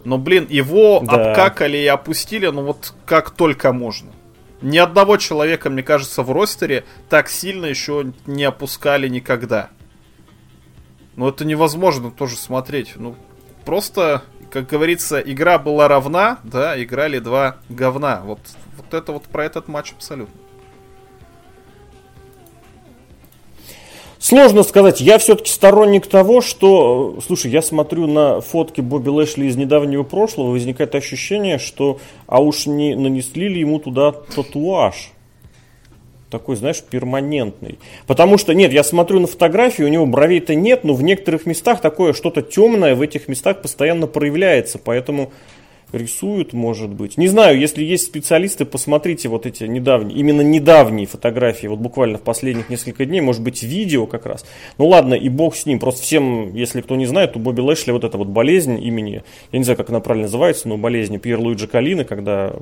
Но, блин, его да. обкакали и опустили, ну вот как только можно. Ни одного человека, мне кажется, в ростере так сильно еще не опускали никогда. Ну это невозможно тоже смотреть. Ну просто, как говорится, игра была равна, да, играли два говна. Вот, вот это вот про этот матч абсолютно. Сложно сказать. Я все-таки сторонник того, что, слушай, я смотрю на фотки Бобби Лэшли из недавнего прошлого, возникает ощущение, что, а уж не нанесли ли ему туда татуаж? такой, знаешь, перманентный. Потому что, нет, я смотрю на фотографии, у него бровей-то нет, но в некоторых местах такое что-то темное в этих местах постоянно проявляется. Поэтому рисуют, может быть. Не знаю, если есть специалисты, посмотрите вот эти недавние, именно недавние фотографии, вот буквально в последних несколько дней, может быть, видео как раз. Ну ладно, и бог с ним. Просто всем, если кто не знает, у Бобби Лэшли вот эта вот болезнь имени, я не знаю, как она правильно называется, но болезнь Пьер Луиджи Калины, когда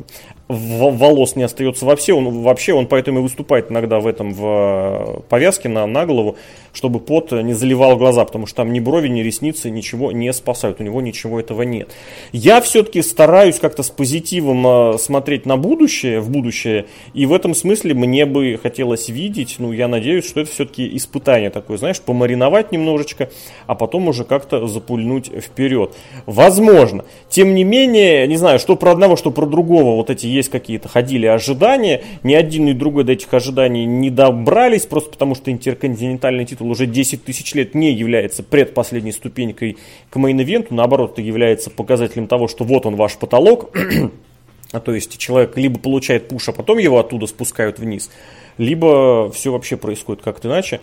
волос не остается вообще, он вообще, он поэтому и выступает иногда в этом, в повязке на, на голову, чтобы пот не заливал глаза, потому что там ни брови, ни ресницы ничего не спасают, у него ничего этого нет. Я все-таки стараюсь как-то с позитивом э, смотреть на будущее, в будущее, и в этом смысле мне бы хотелось видеть, ну, я надеюсь, что это все-таки испытание такое, знаешь, помариновать немножечко, а потом уже как-то запульнуть вперед. Возможно. Тем не менее, не знаю, что про одного, что про другого, вот эти есть какие-то ходили ожидания, ни один, ни другой до этих ожиданий не добрались, просто потому что интерконтинентальный титул уже 10 тысяч лет не является предпоследней ступенькой к мейн-ивенту, наоборот, это является показателем того, что вот он ваш потолок, А то есть человек либо получает пуш, а потом его оттуда спускают вниз, либо все вообще происходит как-то иначе.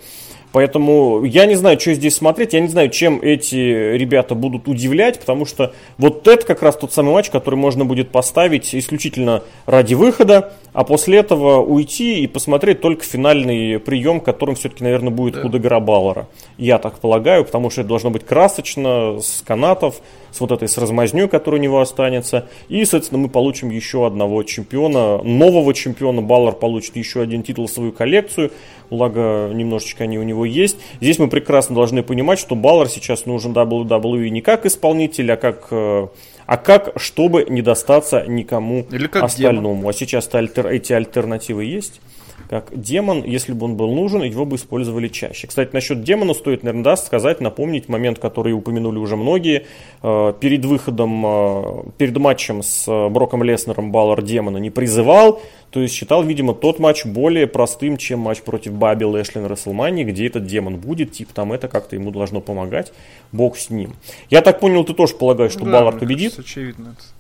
Поэтому я не знаю, что здесь смотреть, я не знаю, чем эти ребята будут удивлять, потому что вот это как раз тот самый матч, который можно будет поставить исключительно ради выхода, а после этого уйти и посмотреть только финальный прием, которым все-таки, наверное, будет да. Кудагара Баллара. Я так полагаю, потому что это должно быть красочно, с канатов, с вот этой с размазней, которая у него останется. И, соответственно, мы получим еще одного чемпиона, нового чемпиона. Баллар получит еще один титул в свою коллекцию. Благо, немножечко они у него есть. Здесь мы прекрасно должны понимать, что Баллар сейчас нужен WWE не как исполнитель, а как э, а как, чтобы не достаться никому Или как остальному. Демон. А сейчас альтер, эти альтернативы есть. Как демон, если бы он был нужен, его бы использовали чаще. Кстати, насчет демона стоит, наверное, даст сказать, напомнить момент, который упомянули уже многие. Э, перед выходом, э, перед матчем с э, Броком Леснером Баллар демона не призывал, то есть считал, видимо, тот матч более простым, чем матч против Баби Лэшли на Расселмании, где этот демон будет, типа там это как-то ему должно помогать, бог с ним. Я так понял, ты тоже полагаешь, что да, Баллар победит? Кажется, очевидно это.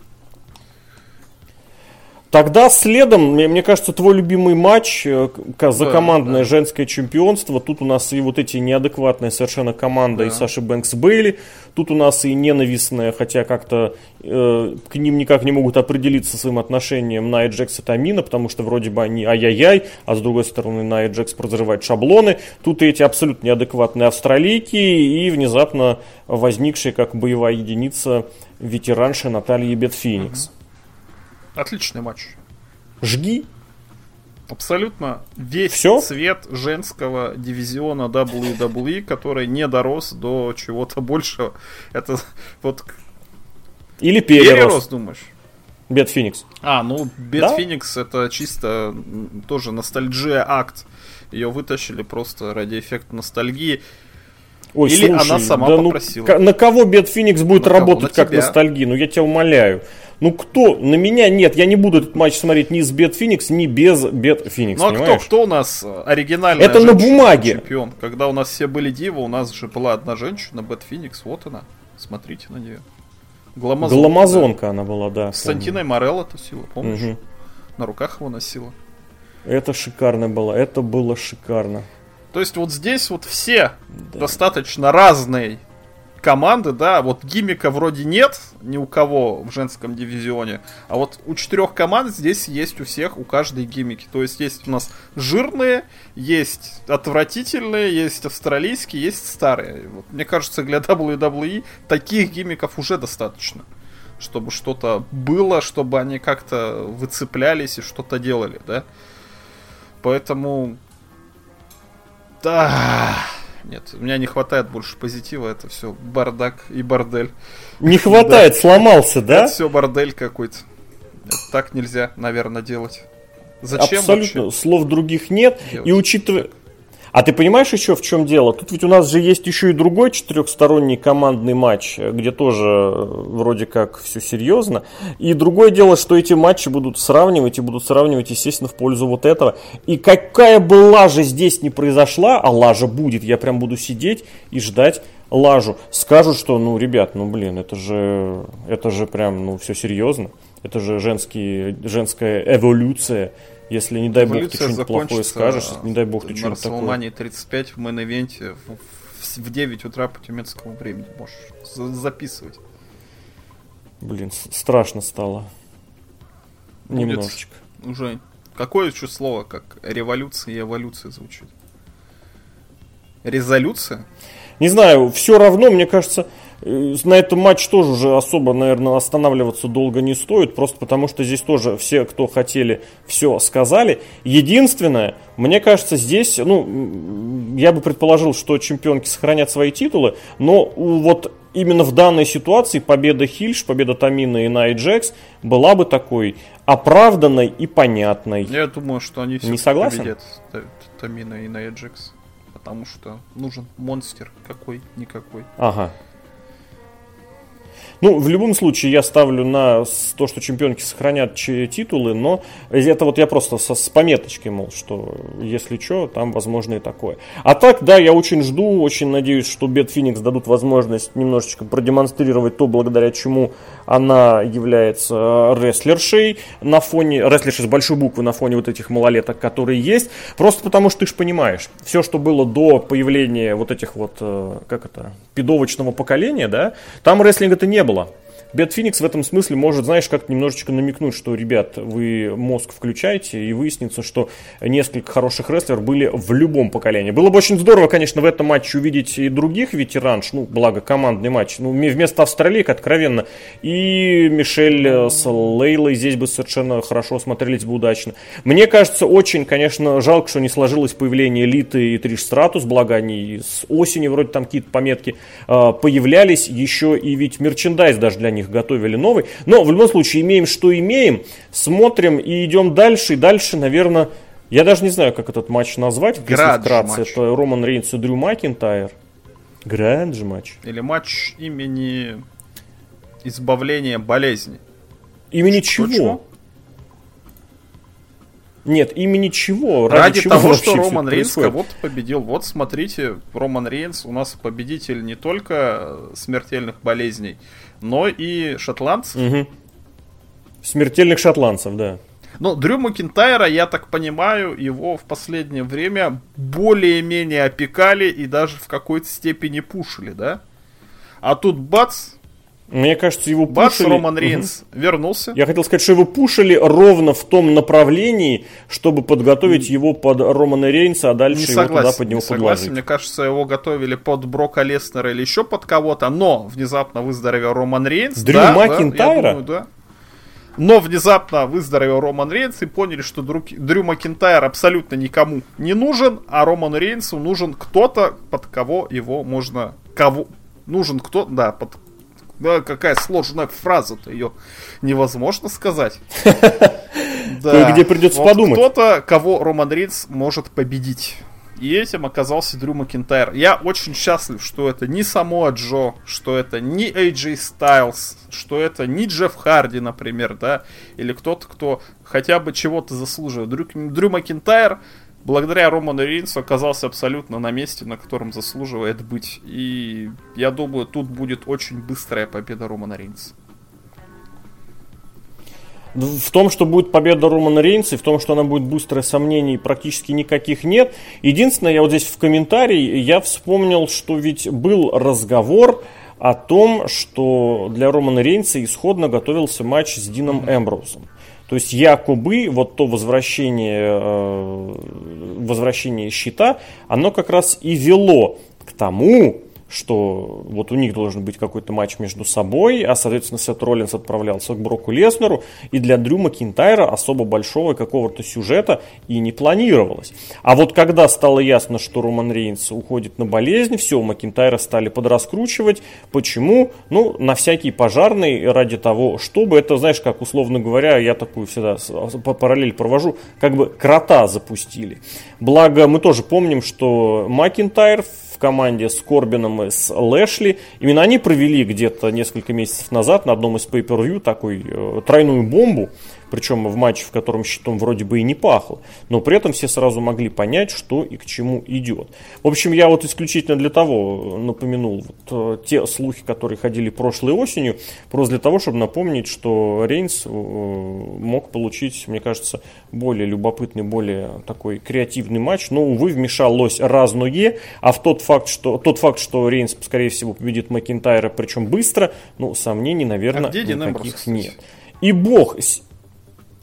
Тогда следом, мне, мне кажется, твой любимый матч э, за да, командное да. женское чемпионство. Тут у нас и вот эти неадекватные совершенно команда да. и Саши Бэнкс Бейли. Тут у нас и ненавистная, хотя как-то э, к ним никак не могут определиться своим отношением Найя Джекс и Тамина, потому что вроде бы они ай-яй-яй, а с другой стороны Найя Джекс прозревает шаблоны. Тут и эти абсолютно неадекватные австралийки и внезапно возникшие как боевая единица ветеранша Наталья Бетфеникс. Угу. Отличный матч. Жги. Абсолютно весь Все? цвет женского дивизиона WWE, который не дорос до чего-то большего. Это вот... Или перерос. Перерос, думаешь? Бет Феникс. А, ну, Бет да? Феникс это чисто тоже ностальджия акт. Ее вытащили просто ради эффекта ностальгии. Ой, Или слушай, она сама да ну, попросила. Ну, на кого Бет Феникс будет на работать кого? как ностальгия? Ну я тебя умоляю. Ну кто? На меня нет, я не буду этот матч смотреть ни с Бет Феникс, ни без Бет Феникс. Ну а кто, кто у нас оригинальный Это на бумаге. Чемпион. Когда у нас все были дивы, у нас же была одна женщина, Бет Феникс, вот она. Смотрите на нее. Гламазонка, Гламазонка да. она была, да. С Сантиной Морелло тусила, помнишь? Угу. На руках его носила. Это шикарно было, это было шикарно. То есть вот здесь вот все да. достаточно разные команды, да, вот гиммика вроде нет ни у кого в женском дивизионе, а вот у четырех команд здесь есть у всех, у каждой гиммики. То есть есть у нас жирные, есть отвратительные, есть австралийские, есть старые. Вот, мне кажется, для WWE таких гиммиков уже достаточно чтобы что-то было, чтобы они как-то выцеплялись и что-то делали, да. Поэтому... Да... Нет, у меня не хватает больше позитива, это все бардак и бордель. Не хватает, да. сломался, да? Это все бордель какой-то. Так нельзя, наверное, делать. Зачем Абсолютно, вообще? слов других нет. Делать. И учитывая, а ты понимаешь еще в чем дело? Тут ведь у нас же есть еще и другой четырехсторонний командный матч, где тоже э, вроде как все серьезно. И другое дело, что эти матчи будут сравнивать и будут сравнивать, естественно, в пользу вот этого. И какая бы лажа здесь не произошла, а лажа будет, я прям буду сидеть и ждать лажу. Скажут, что, ну, ребят, ну, блин, это же, это же прям, ну, все серьезно. Это же женский, женская эволюция если, не дай бог, ты что-нибудь плохое скажешь, не дай бог, ты что-нибудь такое. На 35 в main event е в, в, в 9 утра по тюменскому времени можешь записывать. Блин, страшно стало. Будет Немножечко. Уже. Какое еще слово, как революция и эволюция звучит? Резолюция? Не знаю, все равно, мне кажется, на этом матч тоже уже особо, наверное, останавливаться долго не стоит, просто потому что здесь тоже все, кто хотели, все сказали. Единственное, мне кажется, здесь, ну, я бы предположил, что чемпионки сохранят свои титулы, но вот именно в данной ситуации победа Хильш, победа Тамина и Най Джекс была бы такой оправданной и понятной. Я думаю, что они все не согласен? победят Тамина и Най Джекс, потому что нужен монстр какой-никакой. Ага. Ну, в любом случае, я ставлю на то, что чемпионки сохранят титулы, но это вот я просто со, с пометочкой, мол, что если что, там возможно и такое. А так, да, я очень жду, очень надеюсь, что Бет Феникс дадут возможность немножечко продемонстрировать то, благодаря чему она является рестлершей на фоне, рестлершей с большой буквы на фоне вот этих малолеток, которые есть. Просто потому, что ты же понимаешь, все, что было до появления вот этих вот, э, как это, пидовочного поколения, да, там рестлинга-то не было. Бет Феникс в этом смысле может, знаешь, как немножечко намекнуть, что, ребят, вы мозг включаете, и выяснится, что несколько хороших рестлеров были в любом поколении. Было бы очень здорово, конечно, в этом матче увидеть и других ветеранш, ну, благо, командный матч, ну, вместо австралийк, откровенно, и Мишель с Лейлой здесь бы совершенно хорошо смотрелись бы удачно. Мне кажется, очень, конечно, жалко, что не сложилось появление Элиты и Триш Стратус, благо они с осени вроде там какие-то пометки э, появлялись, еще и ведь мерчендайз даже для них готовили новый. Но в любом случае имеем, что имеем, смотрим и идем дальше. И дальше, наверное, я даже не знаю, как этот матч назвать. Градж вкратце. Матч. Это Роман Рейнс и Дрю Макинтайр. Грандж матч. Или матч имени избавления болезни. Имени чего? чего? Нет, имени чего? Ради, Ради чего того, что Роман Рейнс кого-то победил. Вот смотрите, Роман Рейнс у нас победитель не только смертельных болезней, но и шотландцев. Угу. Смертельных шотландцев, да. Ну, Дрю Макинтайра, я так понимаю, его в последнее время более-менее опекали и даже в какой-то степени пушили, да? А тут бац, мне кажется, его Бац, пушили... Роман Рейнс угу. вернулся. Я хотел сказать, что его пушили ровно в том направлении, чтобы подготовить его под Романа Рейнса, а дальше не его согласен, туда под него не согласен. Мне кажется, его готовили под Брока Леснера или еще под кого-то, но внезапно выздоровел Роман Рейнс. Дрю да, Макинтайра? Да, думаю, да. Но внезапно выздоровел Роман Рейнс и поняли, что Дрю, Дрю Макинтайр абсолютно никому не нужен, а Роману Рейнсу нужен кто-то, под кого его можно... Кого, нужен кто, да, под да, какая сложная фраза-то, ее невозможно сказать. Да. Где придется подумать. Кто-то, кого Роман Рейнс может победить. И этим оказался Дрю Макинтайр. Я очень счастлив, что это не само Джо, что это не AJ Styles, что это не Джефф Харди, например, да, или кто-то, кто хотя бы чего-то заслуживает. Дрю, Дрю Макинтайр благодаря Роману Рейнсу оказался абсолютно на месте, на котором заслуживает быть. И я думаю, тут будет очень быстрая победа Романа Рейнса. В том, что будет победа Романа Рейнса, и в том, что она будет быстрая, сомнений практически никаких нет. Единственное, я вот здесь в комментарии, я вспомнил, что ведь был разговор о том, что для Романа Рейнса исходно готовился матч с Дином Эмброузом. То есть якобы вот то возвращение, э, возвращение щита, оно как раз и вело к тому, что вот у них должен быть какой-то матч между собой, а, соответственно, Сет Роллинс отправлялся к Броку Леснеру, и для Дрю Макинтайра особо большого какого-то сюжета и не планировалось. А вот когда стало ясно, что Роман Рейнс уходит на болезнь, все, Макинтайра стали подраскручивать. Почему? Ну, на всякий пожарный, ради того, чтобы, это, знаешь, как условно говоря, я такую всегда параллель провожу, как бы крота запустили. Благо, мы тоже помним, что Макинтайр команде с Корбином и с Лэшли. Именно они провели где-то несколько месяцев назад на одном из pay-per-view такой э, тройную бомбу причем в матче, в котором щитом вроде бы и не пахло, но при этом все сразу могли понять, что и к чему идет. В общем, я вот исключительно для того напомянул вот, э, те слухи, которые ходили прошлой осенью, просто для того, чтобы напомнить, что Рейнс э, мог получить, мне кажется, более любопытный, более такой креативный матч, но, увы, вмешалось разное, а в тот факт, что, тот факт, что Рейнс, скорее всего, победит Макинтайра, причем быстро, ну, сомнений, наверное, а никаких нет. И бог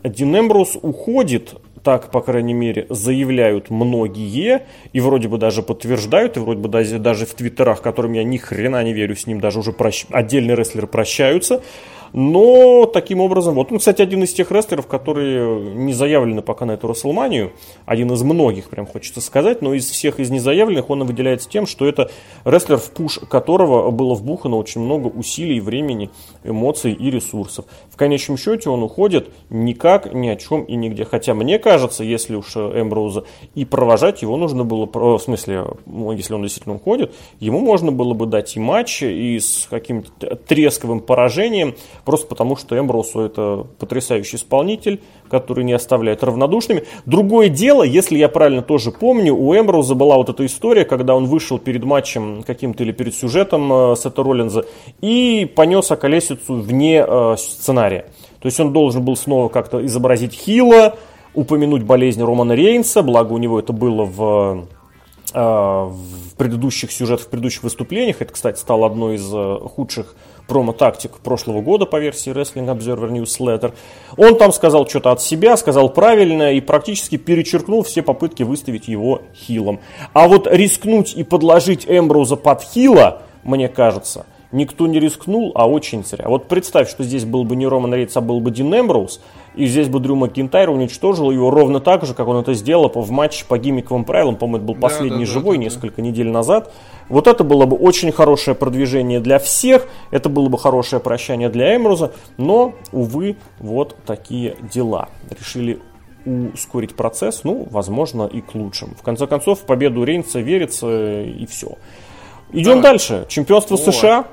Дин уходит, так, по крайней мере, заявляют многие, и вроде бы даже подтверждают, и вроде бы даже, в твиттерах, которым я ни хрена не верю, с ним даже уже прощ... отдельные рестлеры прощаются. Но таким образом, вот он, кстати, один из тех рестлеров, которые не заявлены пока на эту Расселманию. Один из многих, прям хочется сказать, но из всех из незаявленных он выделяется тем, что это рестлер, в пуш которого было вбухано очень много усилий, времени, эмоций и ресурсов. В конечном счете он уходит никак, ни о чем и нигде. Хотя мне кажется, если уж Эмброуза и провожать его нужно было, в смысле, ну, если он действительно уходит, ему можно было бы дать и матч, и с каким-то тресковым поражением, просто потому что Эмброусу это потрясающий исполнитель, который не оставляет равнодушными. Другое дело, если я правильно тоже помню, у Эмброуза была вот эта история, когда он вышел перед матчем каким-то или перед сюжетом э, Сета Роллинза и понес околесицу вне э, сценария. То есть он должен был снова как-то изобразить Хила, упомянуть болезнь Романа Рейнса, благо у него это было в э, в предыдущих сюжетах, в предыдущих выступлениях. Это, кстати, стало одной из худших промо-тактик прошлого года по версии Wrestling Observer Newsletter. Он там сказал что-то от себя, сказал правильно и практически перечеркнул все попытки выставить его хилом. А вот рискнуть и подложить Эмброуза под хила, мне кажется, никто не рискнул, а очень зря. Вот представь, что здесь был бы не Роман Рейдс, а был бы Дин Эмброуз, и здесь бы Дрю Макинтайр уничтожил его ровно так же, как он это сделал в матче по гиммиковым правилам. По-моему, это был последний да, да, живой да, да, несколько да. недель назад. Вот это было бы очень хорошее продвижение для всех, это было бы хорошее прощание для Эмруза, но, увы, вот такие дела. Решили ускорить процесс, ну, возможно, и к лучшему. В конце концов, в победу Рейнса верится и все. Идем Давай. дальше. Чемпионство О. США.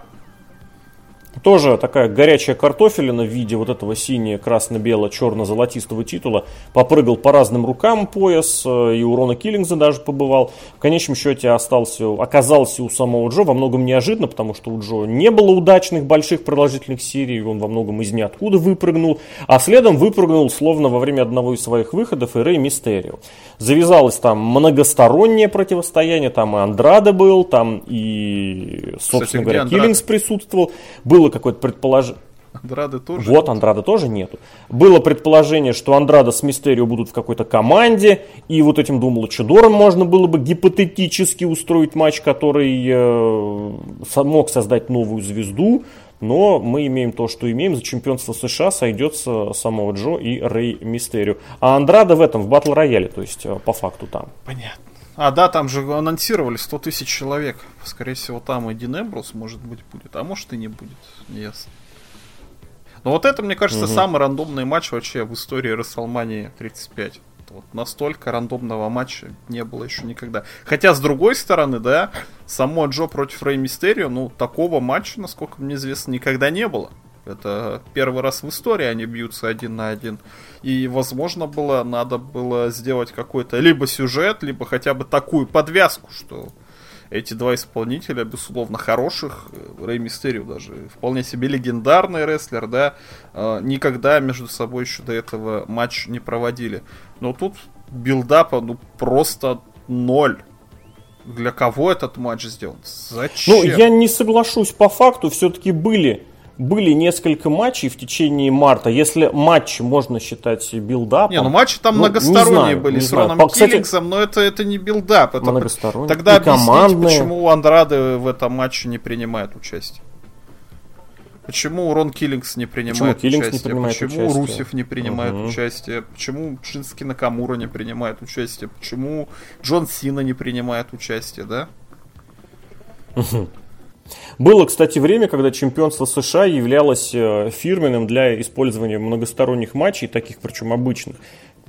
Тоже такая горячая картофелина в виде вот этого сине-красно-бело-черно-золотистого титула. Попрыгал по разным рукам пояс, э, и у Рона Киллингза даже побывал. В конечном счете остался, оказался у самого Джо во многом неожиданно, потому что у Джо не было удачных больших продолжительных серий, он во многом из ниоткуда выпрыгнул, а следом выпрыгнул словно во время одного из своих выходов и Рэй Мистерио. Завязалось там многостороннее противостояние, там и Андрада был, там и, собственно Кстати, говоря, Киллингс присутствовал. Было какое-то предположение. Андрады тоже. Вот, Андрада тоже нету. Было предположение, что Андрада с Мистерио будут в какой-то команде, и вот этим думал Чудором можно было бы гипотетически устроить матч, который э, мог создать новую звезду, но мы имеем то, что имеем. За чемпионство США сойдется самого Джо и Рэй Мистерио. А Андрада в этом, в батл рояле, то есть э, по факту там. Понятно. А, да, там же анонсировали 100 тысяч человек. Скорее всего, там и Дин Эмбрус, может быть, будет. А может и не будет. Ясно. Но вот это, мне кажется, угу. самый рандомный матч вообще в истории Расселмании 35. Вот настолько рандомного матча не было еще никогда. Хотя, с другой стороны, да, само Джо против Рэй Мистерио, ну, такого матча, насколько мне известно, никогда не было. Это первый раз в истории они бьются один на один. И, возможно, было, надо было сделать какой-то либо сюжет, либо хотя бы такую подвязку, что эти два исполнителя, безусловно, хороших. Рэй Мистерио даже вполне себе легендарный рестлер, да, э, никогда между собой еще до этого матч не проводили. Но тут build-up а, ну, просто ноль. Для кого этот матч сделан? Зачем? Ну, я не соглашусь по факту, все-таки были были несколько матчей в течение марта. Если матч можно считать build-up ом... Не, ну матчи там ну, многосторонние знаю, были с знаю. Роном По, Киллингсом, но это, это не build-up. Это многосторонние. Тогда объясните, почему Андраде в этом матче не принимает участие. Почему Рон Киллингс не принимает почему участие? Не принимает почему участие? Русев не принимает угу. участие? Почему Шински Накамура не принимает участие? Почему Джон Сина не принимает участие, да? Было, кстати, время, когда чемпионство США являлось э, фирменным для использования многосторонних матчей, таких причем обычных.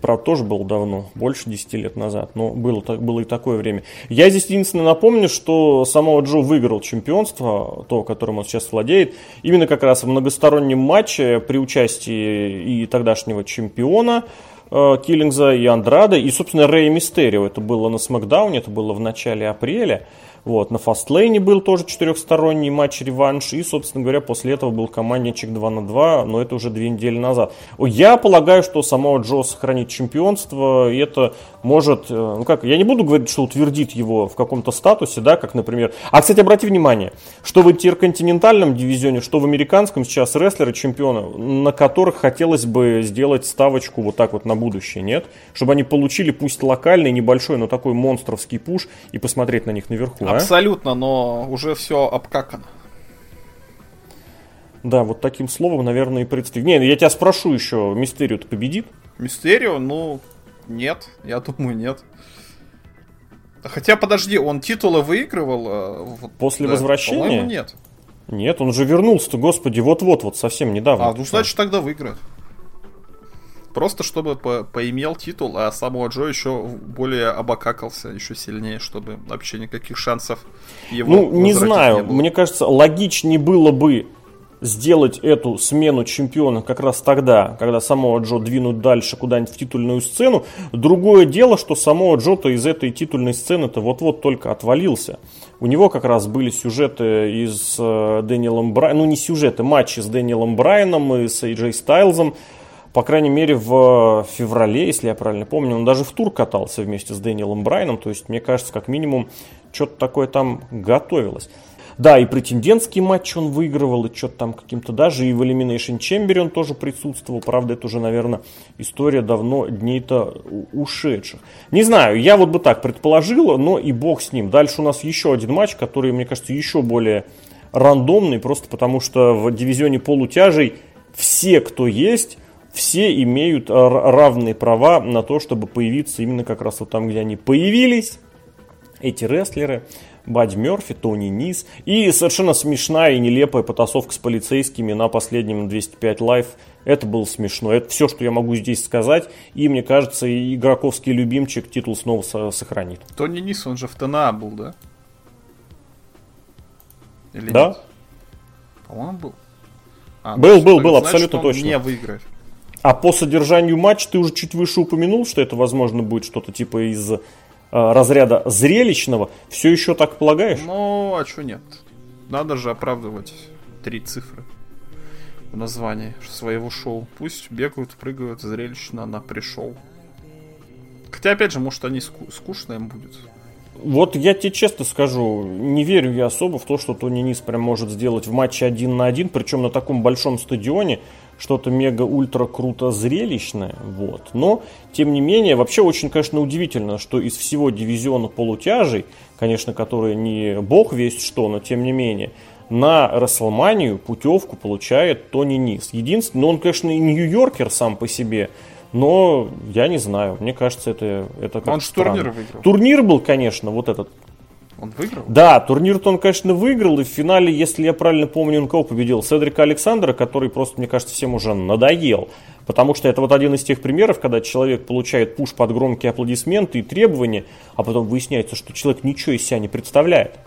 Правда, тоже было давно, больше 10 лет назад, но было, было и такое время. Я здесь единственное напомню, что самого Джо выиграл чемпионство, то, которым он сейчас владеет, именно как раз в многостороннем матче при участии и тогдашнего чемпиона э, Киллингза и Андрада, и, собственно, Рэй Мистерио. Это было на Смакдауне, это было в начале апреля. Вот, на фастлейне был тоже четырехсторонний матч-реванш, и, собственно говоря, после этого был командничек 2 на 2, но это уже две недели назад. Я полагаю, что самого Джо сохранит чемпионство, и это может, э, ну как, я не буду говорить, что утвердит его в каком-то статусе, да, как, например... А, кстати, обрати внимание, что в интерконтинентальном дивизионе, что в американском сейчас рестлеры чемпионы, на которых хотелось бы сделать ставочку вот так вот на будущее, нет? Чтобы они получили, пусть локальный, небольшой, но такой монстровский пуш, и посмотреть на них наверху. Абсолютно, но уже все обкакано. Да, вот таким словом, наверное, и представить. Не, я тебя спрошу еще, Мистерио-то победит? Мистерио, ну, нет, я думаю, нет. Хотя, подожди, он титулы выигрывал... Э, После да, возвращения? Нет. Нет, он же вернулся-то, господи, вот-вот, вот совсем недавно. А, ну, значит, тогда выиграет. Просто чтобы по поимел титул, а самого Джо еще более обокакался, еще сильнее, чтобы вообще никаких шансов его Ну, не знаю, не было. мне кажется, логичнее было бы сделать эту смену чемпиона как раз тогда, когда самого Джо двинут дальше куда-нибудь в титульную сцену. Другое дело, что самого Джо-то из этой титульной сцены-то вот-вот только отвалился. У него как раз были сюжеты из э, Дэниелом Брайаном, ну не сюжеты, матчи с Дэниелом Брайаном и с AJ Стайлзом. По крайней мере, в феврале, если я правильно помню, он даже в тур катался вместе с Дэниелом Брайаном. То есть, мне кажется, как минимум, что-то такое там готовилось. Да, и претендентский матч он выигрывал, и что-то там каким-то даже, и в Elimination Chamber он тоже присутствовал. Правда, это уже, наверное, история давно дней-то ушедших. Не знаю, я вот бы так предположил, но и бог с ним. Дальше у нас еще один матч, который, мне кажется, еще более рандомный, просто потому что в дивизионе полутяжей все, кто есть, все имеют равные права на то, чтобы появиться именно как раз вот там, где они появились, эти рестлеры. Бадди Мерфи, Тони Низ. И совершенно смешная и нелепая потасовка с полицейскими на последнем 205 Live. Это было смешно. Это все, что я могу здесь сказать. И мне кажется, игроковский любимчик титул снова сохранит. Тони Низ, он же в ТНА был, да? Или да? Нет? По-моему, был. А, был, ну, был, был, значит, абсолютно точно. Не выиграет. А по содержанию матча ты уже чуть выше упомянул, что это, возможно, будет что-то типа из Э, разряда зрелищного, все еще так полагаешь? Ну, а что нет? Надо же оправдывать три цифры в названии своего шоу. Пусть бегают, прыгают, зрелищно на пришел. Хотя, опять же, может, они ску- скучно им будет. Вот я тебе честно скажу, не верю я особо в то, что Тони Нис прям может сделать в матче один на один, причем на таком большом стадионе, что-то мега-ультра круто зрелищное, вот. Но, тем не менее, вообще очень, конечно, удивительно, что из всего дивизиона полутяжей, конечно, который не бог весть что, но тем не менее, на Расселманию путевку получает Тони Низ. Единственное, ну он, конечно, и Нью-Йоркер сам по себе, но я не знаю, мне кажется, это, это как Он же турнир выиграл. Турнир был, конечно, вот этот он выиграл? Да, турнир-то он, конечно, выиграл, и в финале, если я правильно помню, он кого победил? Седрика Александра, который просто, мне кажется, всем уже надоел. Потому что это вот один из тех примеров, когда человек получает пуш под громкие аплодисменты и требования, а потом выясняется, что человек ничего из себя не представляет.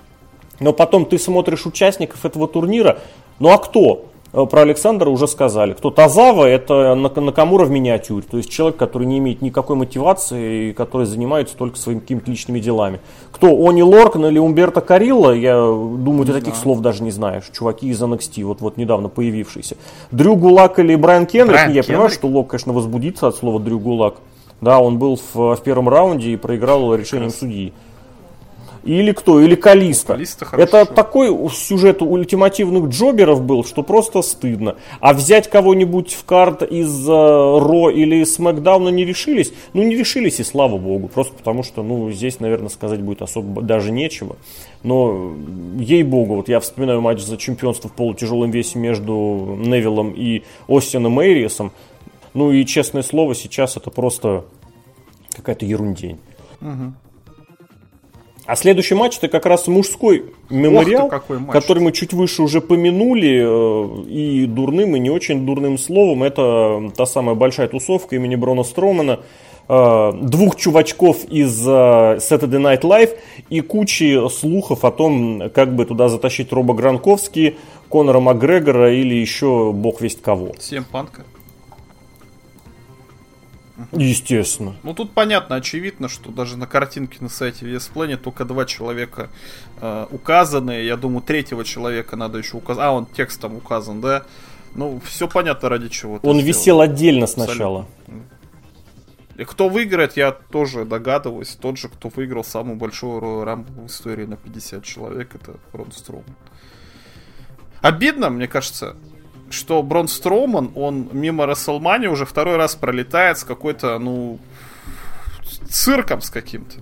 Но потом ты смотришь участников этого турнира, ну а кто? Э, про Александра уже сказали. Кто Тазава, это Накамура в миниатюре. То есть человек, который не имеет никакой мотивации и который занимается только своими какими-то личными делами. Кто Они Лоркан или Умберто Карилла, я думаю, не ты знаю. таких слов даже не знаешь. Чуваки из NXT, вот, вот недавно появившиеся. Дрю Гулак или Брайан Кенрик, Брайан я Кенрик? понимаю, что Лок, конечно, возбудится от слова Дрю Гулак. Да, он был в, в первом раунде и проиграл решением судьи. Или кто? Или Калиста. Это такой сюжет ультимативных джоберов был, что просто стыдно. А взять кого-нибудь в карт из uh, Ро или Смакдауна не решились? Ну, не решились, и слава богу. Просто потому что, ну, здесь, наверное, сказать будет особо даже нечего. Но, ей-богу, вот я вспоминаю матч за чемпионство в полутяжелом весе между Невиллом и Остином Эйриесом. Ну и, честное слово, сейчас это просто какая-то ерундень. Угу. А следующий матч это как раз мужской мемориал, который мы чуть выше уже помянули, э, и дурным, и не очень дурным словом. Это та самая большая тусовка имени Брона Стромана, э, двух чувачков из э, Saturday Night Live и кучи слухов о том, как бы туда затащить Роба Гранковский, Конора Макгрегора или еще бог весть кого. Всем панка. Естественно. Ну тут понятно, очевидно, что даже на картинке на сайте VS Planet только два человека э, указаны. Я думаю, третьего человека надо еще указать. А, он текстом указан, да? Ну, все понятно ради чего. Он висел отдельно сначала. И кто выиграет, я тоже догадываюсь. Тот же, кто выиграл самую большую Rumble в истории на 50 человек, это Рон Стром. Обидно, мне кажется, что Брон Строуман, он мимо Расселмани уже второй раз пролетает с какой-то, ну, цирком с каким-то.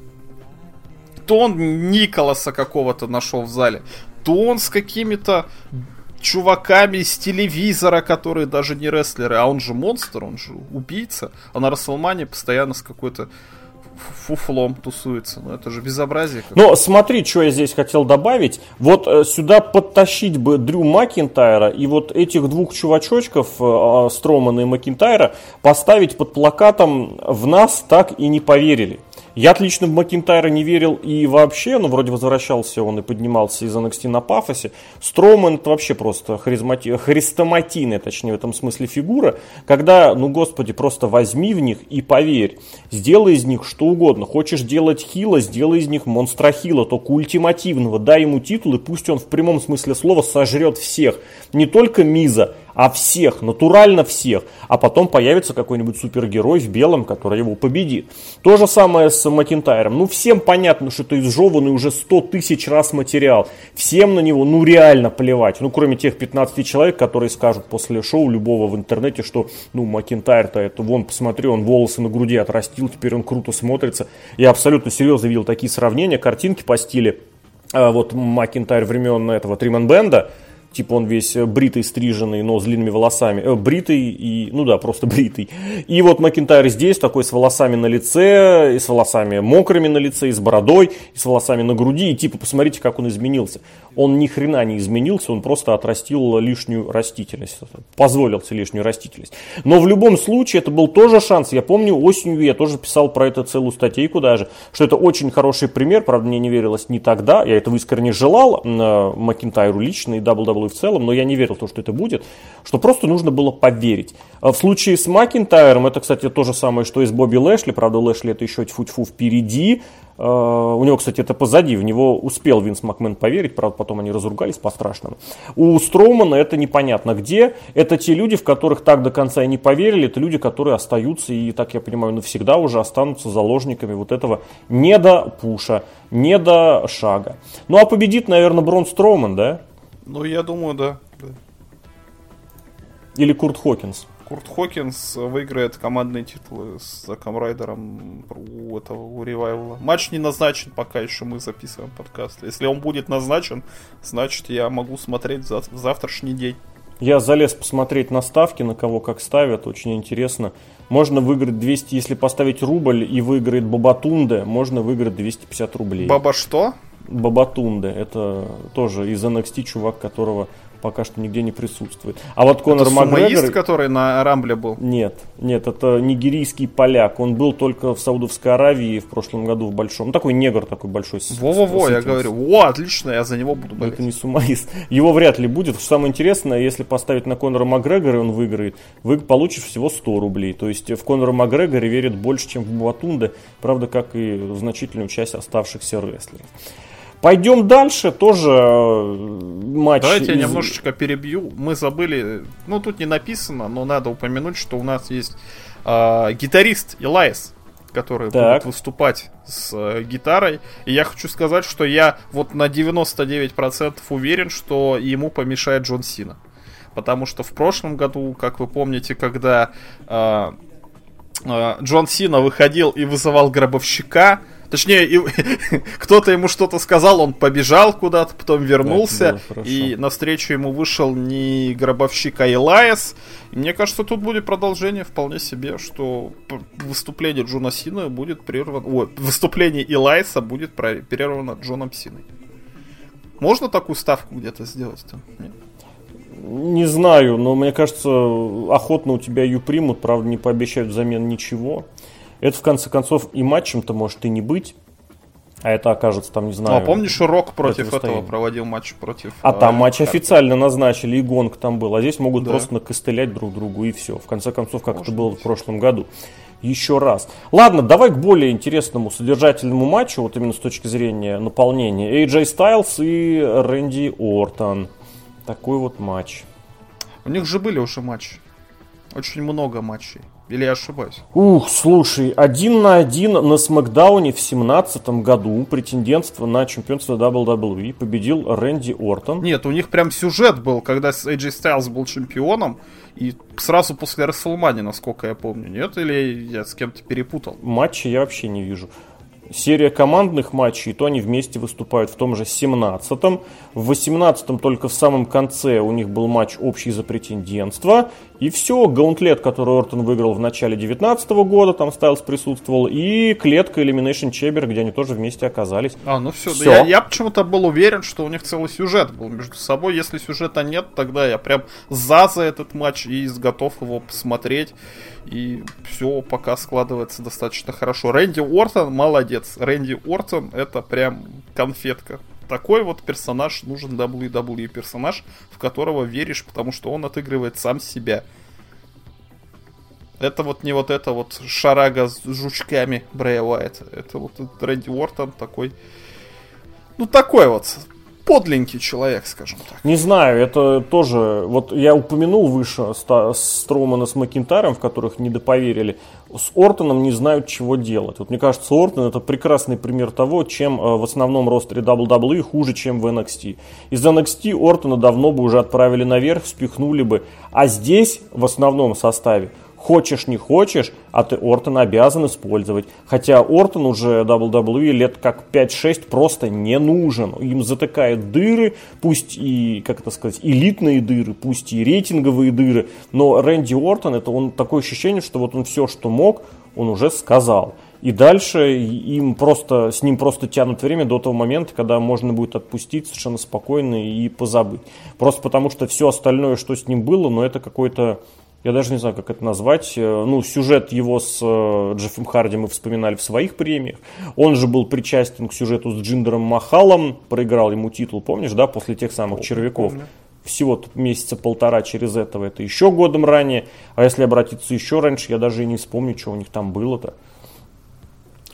То он Николаса какого-то нашел в зале, то он с какими-то чуваками с телевизора, которые даже не рестлеры, а он же монстр, он же убийца. А на Расселмане постоянно с какой-то фуфлом тусуется. Ну, это же безобразие. Но смотри, что я здесь хотел добавить. Вот э, сюда подтащить бы Дрю Макинтайра и вот этих двух чувачочков, э, Стромана и Макинтайра, поставить под плакатом «В нас так и не поверили». Я отлично в Макинтайра не верил и вообще, ну, вроде возвращался он и поднимался из NXT на пафосе. Строман это вообще просто харизмати... хрестоматийная, точнее, в этом смысле фигура, когда, ну, господи, просто возьми в них и поверь. Сделай из них что угодно. Хочешь делать хила, сделай из них монстра хила, только ультимативного. Дай ему титул, и пусть он в прямом смысле слова сожрет всех. Не только Миза, а всех, натурально всех. А потом появится какой-нибудь супергерой в белом, который его победит. То же самое с Макентайром. Ну, всем понятно, что это изжеванный уже 100 тысяч раз материал. Всем на него, ну, реально плевать. Ну, кроме тех 15 человек, которые скажут после шоу любого в интернете, что, ну, Макентайр-то это, вон, посмотри, он волосы на груди отрастил, теперь он круто смотрится. Я абсолютно серьезно видел такие сравнения, картинки по стиле а, вот Макентайр времен этого Триман Бенда, типа он весь э, бритый, стриженный, но с длинными волосами. Э, бритый и, ну да, просто бритый. И вот Макинтайр здесь такой с волосами на лице, и с волосами мокрыми на лице, и с бородой, и с волосами на груди. И типа, посмотрите, как он изменился. Он ни хрена не изменился, он просто отрастил лишнюю растительность, позволил себе лишнюю растительность. Но в любом случае это был тоже шанс. Я помню, осенью я тоже писал про это целую статейку даже, что это очень хороший пример, правда мне не верилось не тогда, я этого искренне желал э, Макинтайру лично и WWE и в целом, но я не верил в то, что это будет, что просто нужно было поверить. А в случае с Макинтайром, это, кстати, то же самое, что и с Бобби Лэшли, правда, Лэшли это еще тьфу-тьфу впереди, а, у него, кстати, это позади, в него успел Винс Макмен поверить, правда, потом они разругались по-страшному. У Строумана это непонятно где. Это те люди, в которых так до конца и не поверили, это люди, которые остаются и, так я понимаю, навсегда уже останутся заложниками вот этого не до пуша, не до шага. Ну а победит, наверное, Брон Строуман, да? Ну, я думаю, да. Или Курт Хокинс. Курт Хокинс выиграет командные титулы с Заком Райдером у этого у Ревайвла. Матч не назначен, пока еще мы записываем подкаст. Если он будет назначен, значит я могу смотреть за, в завтрашний день. Я залез посмотреть на ставки, на кого как ставят, очень интересно. Можно выиграть 200, если поставить рубль и выиграет Бабатунде, можно выиграть 250 рублей. Баба что? Бабатунде. Это тоже из NXT чувак, которого пока что нигде не присутствует. А вот Конор это Макгрегор... который на Рамбле был? Нет, нет, это нигерийский поляк. Он был только в Саудовской Аравии в прошлом году в большом. Ну, такой негр такой большой. Во-во-во, я говорю, о, отлично, я за него буду болеть. Это не сумаист. Его вряд ли будет. Самое интересное, если поставить на Конора Макгрегора, и он выиграет, вы получите всего 100 рублей. То есть в Конора Макгрегора верят больше, чем в Буатунде. Правда, как и значительную часть оставшихся рестлеров. Пойдем дальше, тоже э, матч. Давайте я немножечко перебью. Мы забыли, ну тут не написано, но надо упомянуть, что у нас есть э, гитарист Илайс, который так. будет выступать с э, гитарой. И я хочу сказать, что я вот на 99% уверен, что ему помешает Джон Сина. Потому что в прошлом году, как вы помните, когда э, э, Джон Сина выходил и вызывал гробовщика, Точнее, и, кто-то ему что-то сказал, он побежал куда-то, потом вернулся, и навстречу ему вышел не гробовщик, а Илайс. И мне кажется, тут будет продолжение вполне себе, что выступление Джона Сина будет прервано... Ой, выступление Илайса будет прервано Джоном Синой. Можно такую ставку где-то сделать-то? Нет? Не знаю, но мне кажется, охотно у тебя ее примут, правда, не пообещают взамен ничего. Это, в конце концов, и матчем-то может и не быть. А это окажется там, не знаю... А помнишь, Рок против этого проводил матч против... А там э, матч Харта. официально назначили, и гонг там был. А здесь могут да. просто накостылять друг другу, и все. В конце концов, как Может это было быть. в прошлом году. Еще раз. Ладно, давай к более интересному содержательному матчу, вот именно с точки зрения наполнения. AJ Styles и Рэнди Ортон. Такой вот матч. У них же были уже матчи. Очень много матчей. Или я ошибаюсь? Ух, слушай, один на один на Смакдауне в семнадцатом году претендентство на чемпионство WWE победил Рэнди Ортон. Нет, у них прям сюжет был, когда AJ Styles был чемпионом, и сразу после Расселмани, насколько я помню, нет? Или я с кем-то перепутал? Матча я вообще не вижу. серия командных матчей, то они вместе выступают в том же 17-м. В 18-м только в самом конце у них был матч общий за претендентство. И все, гаунтлет, который Ортон выиграл в начале 19 -го года, там Стайлс присутствовал, и клетка Elimination Chamber, где они тоже вместе оказались. А, ну все, все. я, я почему-то был уверен, что у них целый сюжет был между собой. Если сюжета нет, тогда я прям за за этот матч и готов его посмотреть. И все пока складывается достаточно хорошо. Рэнди Ортон молодец. Рэнди Ортон это прям конфетка такой вот персонаж нужен WWE персонаж, в которого веришь, потому что он отыгрывает сам себя. Это вот не вот это вот шарага с жучками Брэя Уайта. Это вот Рэнди Уортон такой... Ну, такой вот подленький человек, скажем так. Не знаю, это тоже... Вот я упомянул выше Строумана с Макинтарем, в которых недоповерили. С Ортоном не знают, чего делать. Вот мне кажется, Ортон это прекрасный пример того, чем э, в основном ростере WWE хуже, чем в NXT. Из NXT Ортона давно бы уже отправили наверх, спихнули бы. А здесь в основном составе Хочешь, не хочешь, а ты Ортон обязан использовать. Хотя Ортон уже WWE лет как 5-6 просто не нужен. Им затыкают дыры, пусть и, как это сказать, элитные дыры, пусть и рейтинговые дыры. Но Рэнди Ортон, это он такое ощущение, что вот он все, что мог, он уже сказал. И дальше им просто, с ним просто тянут время до того момента, когда можно будет отпустить совершенно спокойно и позабыть. Просто потому что все остальное, что с ним было, ну это какой-то я даже не знаю, как это назвать. Э, ну, сюжет его с э, Джеффом Харди мы вспоминали в своих премиях. Он же был причастен к сюжету с Джиндером Махалом, проиграл ему титул, помнишь, да, после тех самых помню, червяков. Помню. Всего месяца полтора через этого, это еще годом ранее. А если обратиться еще раньше, я даже и не вспомню, что у них там было-то.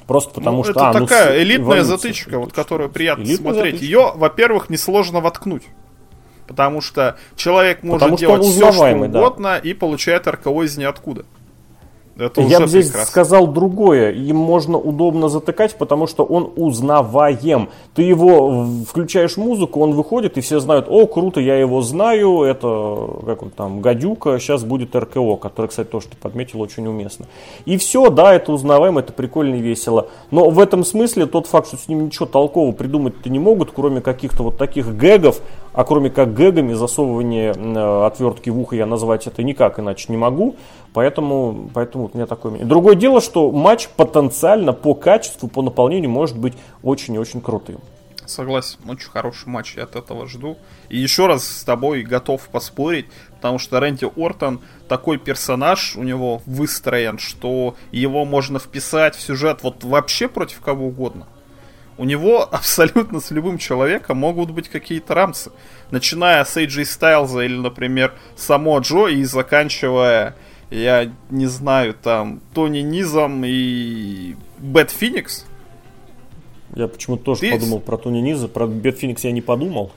Просто потому ну, что... Это а, ну, такая ну, элитная затычка, вот, которую приятно элитная смотреть. Затычка. Ее, во-первых, несложно воткнуть. Потому что человек может Потому делать все, что угодно да. и получает РКО из ниоткуда. Это Я бы здесь прекрасно. сказал другое. Им можно удобно затыкать, потому что он узнаваем. Ты его включаешь музыку, он выходит, и все знают, о, круто, я его знаю, это, как он там, гадюка, сейчас будет РКО, который, кстати, тоже ты подметил, очень уместно. И все, да, это узнаваем, это прикольно и весело. Но в этом смысле тот факт, что с ним ничего толкового придумать-то не могут, кроме каких-то вот таких гэгов, а кроме как гэгами, засовывание э, отвертки в ухо я назвать это никак иначе не могу. Поэтому, поэтому у меня такое мнение. Другое дело, что матч потенциально по качеству, по наполнению может быть очень и очень крутым. Согласен, очень хороший матч, я от этого жду. И еще раз с тобой готов поспорить, потому что Рэнди Ортон такой персонаж у него выстроен, что его можно вписать в сюжет вот вообще против кого угодно. У него абсолютно с любым человеком могут быть какие-то рамсы. Начиная с AJ Стайлза или, например, Самоа Джо и заканчивая я не знаю, там, Тони Нисом и Бэт Феникс. Я почему-то тоже Ты... подумал про Тони Низа, про Бэт Феникс я не подумал.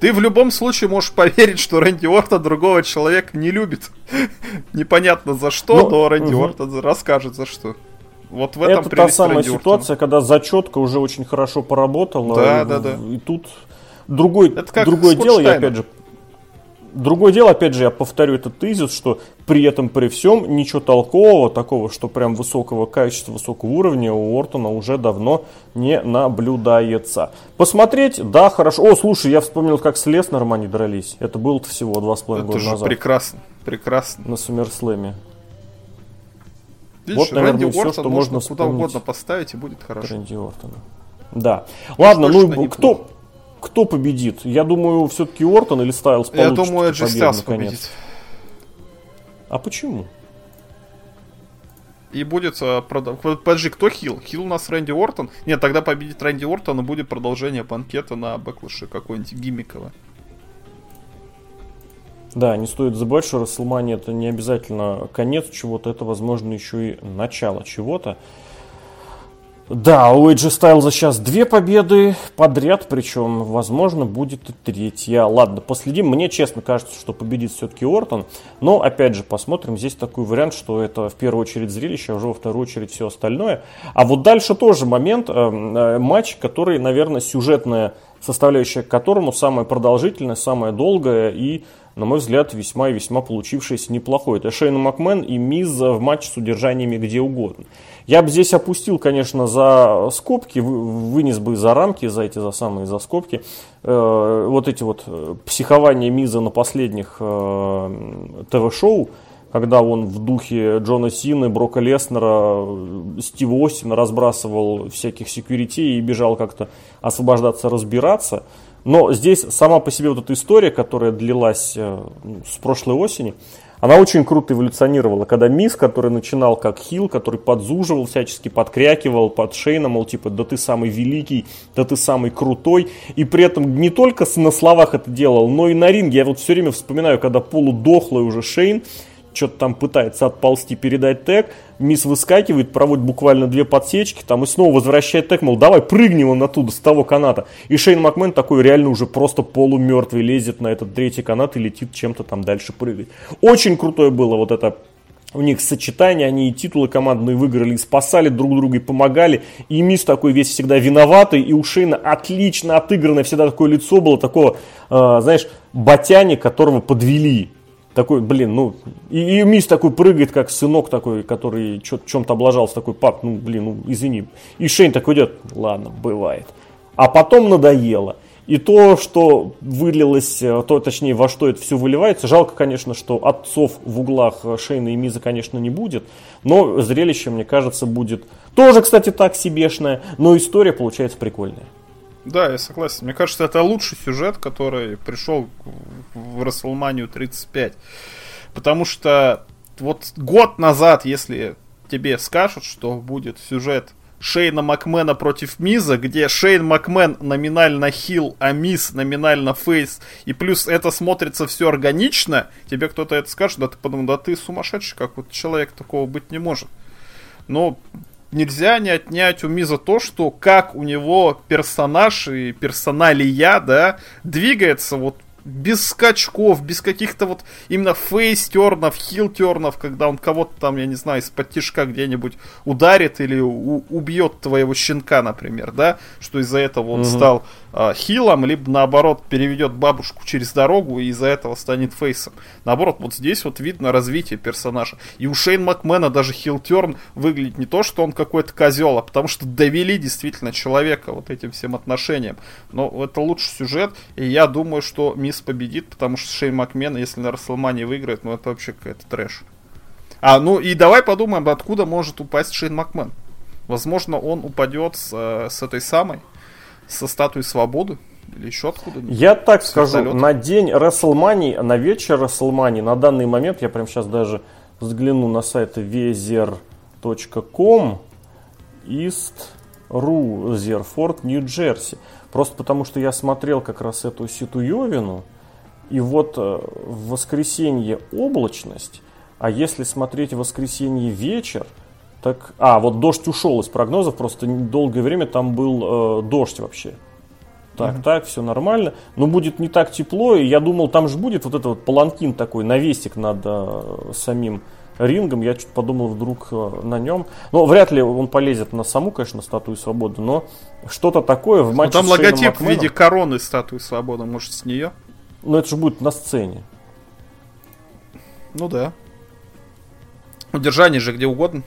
Ты в любом случае можешь поверить, что Рэнди Ортон другого человека не любит. Непонятно за что, но, ну, но Рэнди угу. Ортон расскажет за что. Вот в этом Это та самая Рэнди ситуация, когда зачетка уже очень хорошо поработала. Да, и, да, да. И тут другой, другое дело, я опять же Другое дело, опять же, я повторю этот тезис, что при этом, при всем, ничего толкового, такого, что прям высокого качества, высокого уровня у Ортона уже давно не наблюдается. Посмотреть, да, хорошо. О, слушай, я вспомнил, как с Леснером они дрались. Это было всего два с половиной года назад. прекрасно, прекрасно. На Сумерслэме. Видишь, вот, наверное, Рэнди все, что можно куда угодно поставить и будет хорошо. Рэнди Ортона. Да. Ладно, ну кто, кто победит? Я думаю, все-таки Ортон или Стайлз получит Я думаю, Эджи Стайлз победит. А почему? И будет... Uh, Подожди, кто хил? Хил у нас Рэнди Ортон? Нет, тогда победит Рэнди Ортон, и будет продолжение банкета на Backlash'е какой-нибудь гиммиковое. Да, не стоит забывать, что Рестлмания это не обязательно конец чего-то, это, возможно, еще и начало чего-то. Да, у AJ Styles сейчас две победы подряд, причем, возможно, будет и третья. Ладно, последим. Мне, честно, кажется, что победит все-таки Ортон. Но, опять же, посмотрим. Здесь такой вариант, что это в первую очередь зрелище, а уже во вторую очередь все остальное. А вот дальше тоже момент, э, э, матч, который, наверное, сюжетная составляющая к которому самая продолжительная, самая долгая и на мой взгляд, весьма и весьма получившееся неплохой. Это Шейн Макмен и Миз в матче с удержаниями где угодно. Я бы здесь опустил, конечно, за скобки, вынес бы за рамки, за эти, за самые, за скобки, э, вот эти вот э, психования Миза на последних э, ТВ-шоу, когда он в духе Джона Сины, Брока Леснера, Стива Остина разбрасывал всяких секьюритей и бежал как-то освобождаться, разбираться. Но здесь сама по себе вот эта история, которая длилась э, с прошлой осени, она очень круто эволюционировала. Когда Мисс, который начинал как Хил, который подзуживал, всячески подкрякивал под Шейна, мол, типа, да ты самый великий, да ты самый крутой. И при этом не только на словах это делал, но и на ринге. Я вот все время вспоминаю, когда полудохлый уже Шейн, что-то там пытается отползти, передать тег, мисс выскакивает, проводит буквально две подсечки, там и снова возвращает тег, мол, давай прыгнем он оттуда, с того каната. И Шейн Макмен такой реально уже просто полумертвый лезет на этот третий канат и летит чем-то там дальше прыгать. Очень крутое было вот это у них сочетание, они и титулы командные выиграли, и спасали друг друга, и помогали. И Мисс такой весь всегда виноватый, и у Шейна отлично отыгранное всегда такое лицо было, такого, э, знаешь, батяни, которого подвели такой, блин, ну, и, и Мисс такой прыгает, как сынок такой, который чем-то облажался, такой, пап, ну, блин, ну, извини. И Шейн такой идет, ладно, бывает. А потом надоело. И то, что вылилось, э, то, точнее, во что это все выливается, жалко, конечно, что отцов в углах Шейна и Миза, конечно, не будет, но зрелище, мне кажется, будет тоже, кстати, так себешное, но история получается прикольная. Да, я согласен. Мне кажется, это лучший сюжет, который пришел в WrestleMania 35. Потому что вот год назад, если тебе скажут, что будет сюжет Шейна Макмена против Миза, где Шейн Макмен номинально хил, а Миз номинально фейс, и плюс это смотрится все органично, тебе кто-то это скажет, да ты подумал, да ты сумасшедший, как вот человек такого быть не может. Но нельзя не отнять у Миза то, что как у него персонаж и персоналия, да, двигается вот без скачков, без каких-то вот именно фейс-тернов, хил-тернов, когда он кого-то там, я не знаю, из-под тишка где-нибудь ударит или убьет твоего щенка, например, да, что из-за этого он mm-hmm. стал хилом, либо наоборот переведет бабушку через дорогу и из-за этого станет фейсом. Наоборот, вот здесь вот видно развитие персонажа. И у Шейн Макмена даже хил-терн выглядит не то, что он какой-то козел, а потому что довели действительно человека вот этим всем отношениям. Но это лучший сюжет, и я думаю, что Мисс победит, потому что Шейн Макмен, если на Расселмане выиграет, ну это вообще какая-то трэш. А, ну и давай подумаем, откуда может упасть Шейн Макмен. Возможно, он упадет с, э, с этой самой со статуей свободы? Или еще откуда-нибудь? Я так скажу, вертолета? на день Расселмани, на вечер Расселмани, на данный момент, я прям сейчас даже взгляну на сайт vezер.com, East Рузерфорд, Нью-Джерси. Просто потому, что я смотрел как раз эту Ситуевину, и вот э, в воскресенье облачность, а если смотреть в воскресенье вечер, так, а, вот дождь ушел из прогнозов, просто долгое время там был э, дождь вообще. Так, mm так, все нормально. Но будет не так тепло, и я думал, там же будет вот этот вот паланкин такой, навесик над э, самим рингом. Я чуть подумал вдруг э, на нем. Но вряд ли он полезет на саму, конечно, статую свободы, но что-то такое в ну, матче но Там логотип Макменом. в виде короны статуи свободы, может, с нее? Ну, это же будет на сцене. Ну да. Удержание же где угодно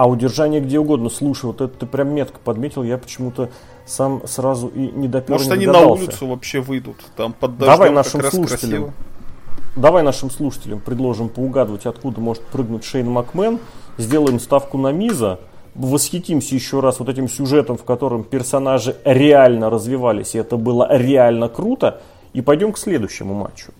а удержание где угодно. Слушай, вот это ты прям метко подметил, я почему-то сам сразу и не допер, Может, не они на улицу вообще выйдут, там под дождем Давай нашим слушателям, красиво. Давай нашим слушателям предложим поугадывать, откуда может прыгнуть Шейн Макмен, сделаем ставку на Миза, восхитимся еще раз вот этим сюжетом, в котором персонажи реально развивались, и это было реально круто, и пойдем к следующему матчу,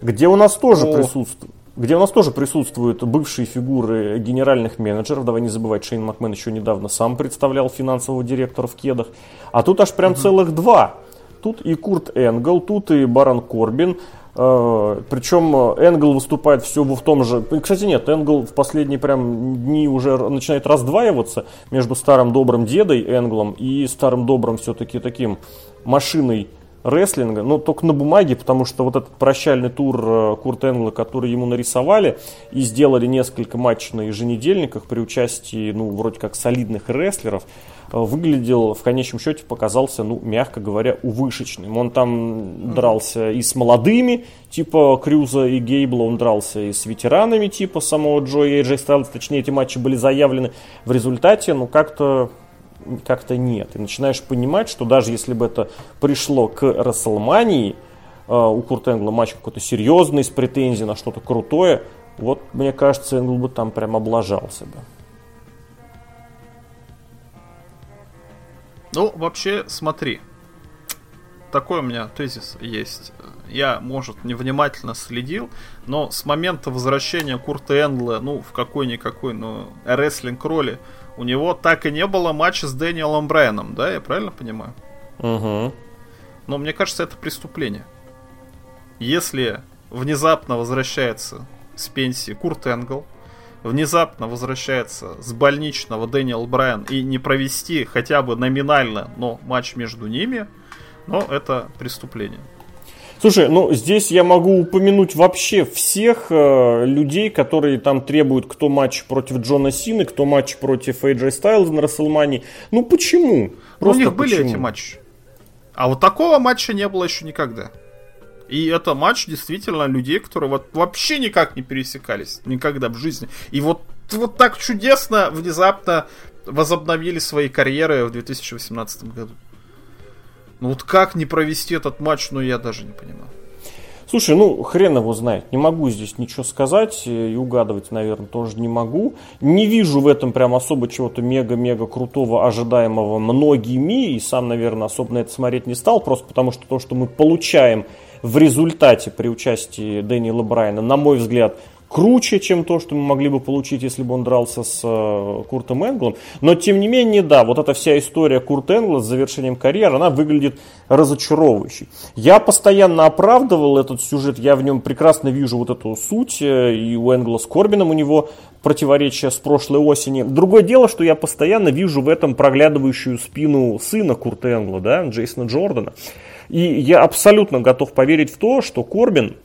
где у нас тоже О. присутствует где у нас тоже присутствуют бывшие фигуры генеральных менеджеров. Давай не забывать, Шейн Макмен еще недавно сам представлял финансового директора в кедах. А тут аж прям угу. целых два. Тут и Курт Энгл, тут и Барон Корбин. Э, причем Энгл выступает все в том же... Кстати, нет, Энгл в последние прям дни уже начинает раздваиваться между старым добрым дедой Энглом и старым добрым все-таки таким машиной рестлинга, но только на бумаге, потому что вот этот прощальный тур э, Курт Энгла, который ему нарисовали и сделали несколько матчей на еженедельниках при участии, ну, вроде как солидных рестлеров, э, выглядел в конечном счете показался, ну, мягко говоря, увышечным. Он там дрался и с молодыми, типа Крюза и Гейбла, он дрался и с ветеранами, типа самого Джоя и Джей Стайлз, точнее, эти матчи были заявлены. В результате, ну, как-то как-то нет. И начинаешь понимать, что даже если бы это пришло к Расселмании, э, у Курт Энгла матч какой-то серьезный, с претензией на что-то крутое, вот, мне кажется, Энгл бы там прям облажался бы. Ну, вообще, смотри. Такой у меня тезис есть. Я, может, невнимательно следил, но с момента возвращения Курта Энгла, ну, в какой-никакой, ну, рестлинг роли, у него так и не было матча с Дэниелом Брайаном, да, я правильно понимаю? Угу. Но мне кажется, это преступление. Если внезапно возвращается с пенсии Курт Энгл, внезапно возвращается с больничного Дэниел Брайан и не провести хотя бы номинально, но матч между ними, но это преступление. Слушай, ну здесь я могу упомянуть вообще всех э, людей, которые там требуют, кто матч против Джона Сины, кто матч против AJ Styles на Расселмане. Ну почему? Просто ну, у них почему? были эти матчи. А вот такого матча не было еще никогда. И это матч действительно людей, которые вот вообще никак не пересекались. Никогда в жизни. И вот, вот так чудесно, внезапно возобновили свои карьеры в 2018 году. Ну вот как не провести этот матч, ну я даже не понимаю. Слушай, ну хрен его знает. Не могу здесь ничего сказать э, и угадывать, наверное, тоже не могу. Не вижу в этом прям особо чего-то мега-мега крутого, ожидаемого многими. И сам, наверное, особо на это смотреть не стал. Просто потому что то, что мы получаем в результате при участии Дэниела Брайана, на мой взгляд, круче, чем то, что мы могли бы получить, если бы он дрался с э, Куртом Энглом. Но, тем не менее, да, вот эта вся история Курта Энгла с завершением карьеры, она выглядит разочаровывающей. Я постоянно оправдывал этот сюжет, я в нем прекрасно вижу вот эту суть, э, и у Энгла с Корбином у него противоречия с прошлой осени. Другое дело, что я постоянно вижу в этом проглядывающую спину сына Курта Энгла, да, Джейсона Джордана. И я абсолютно готов поверить в то, что Корбин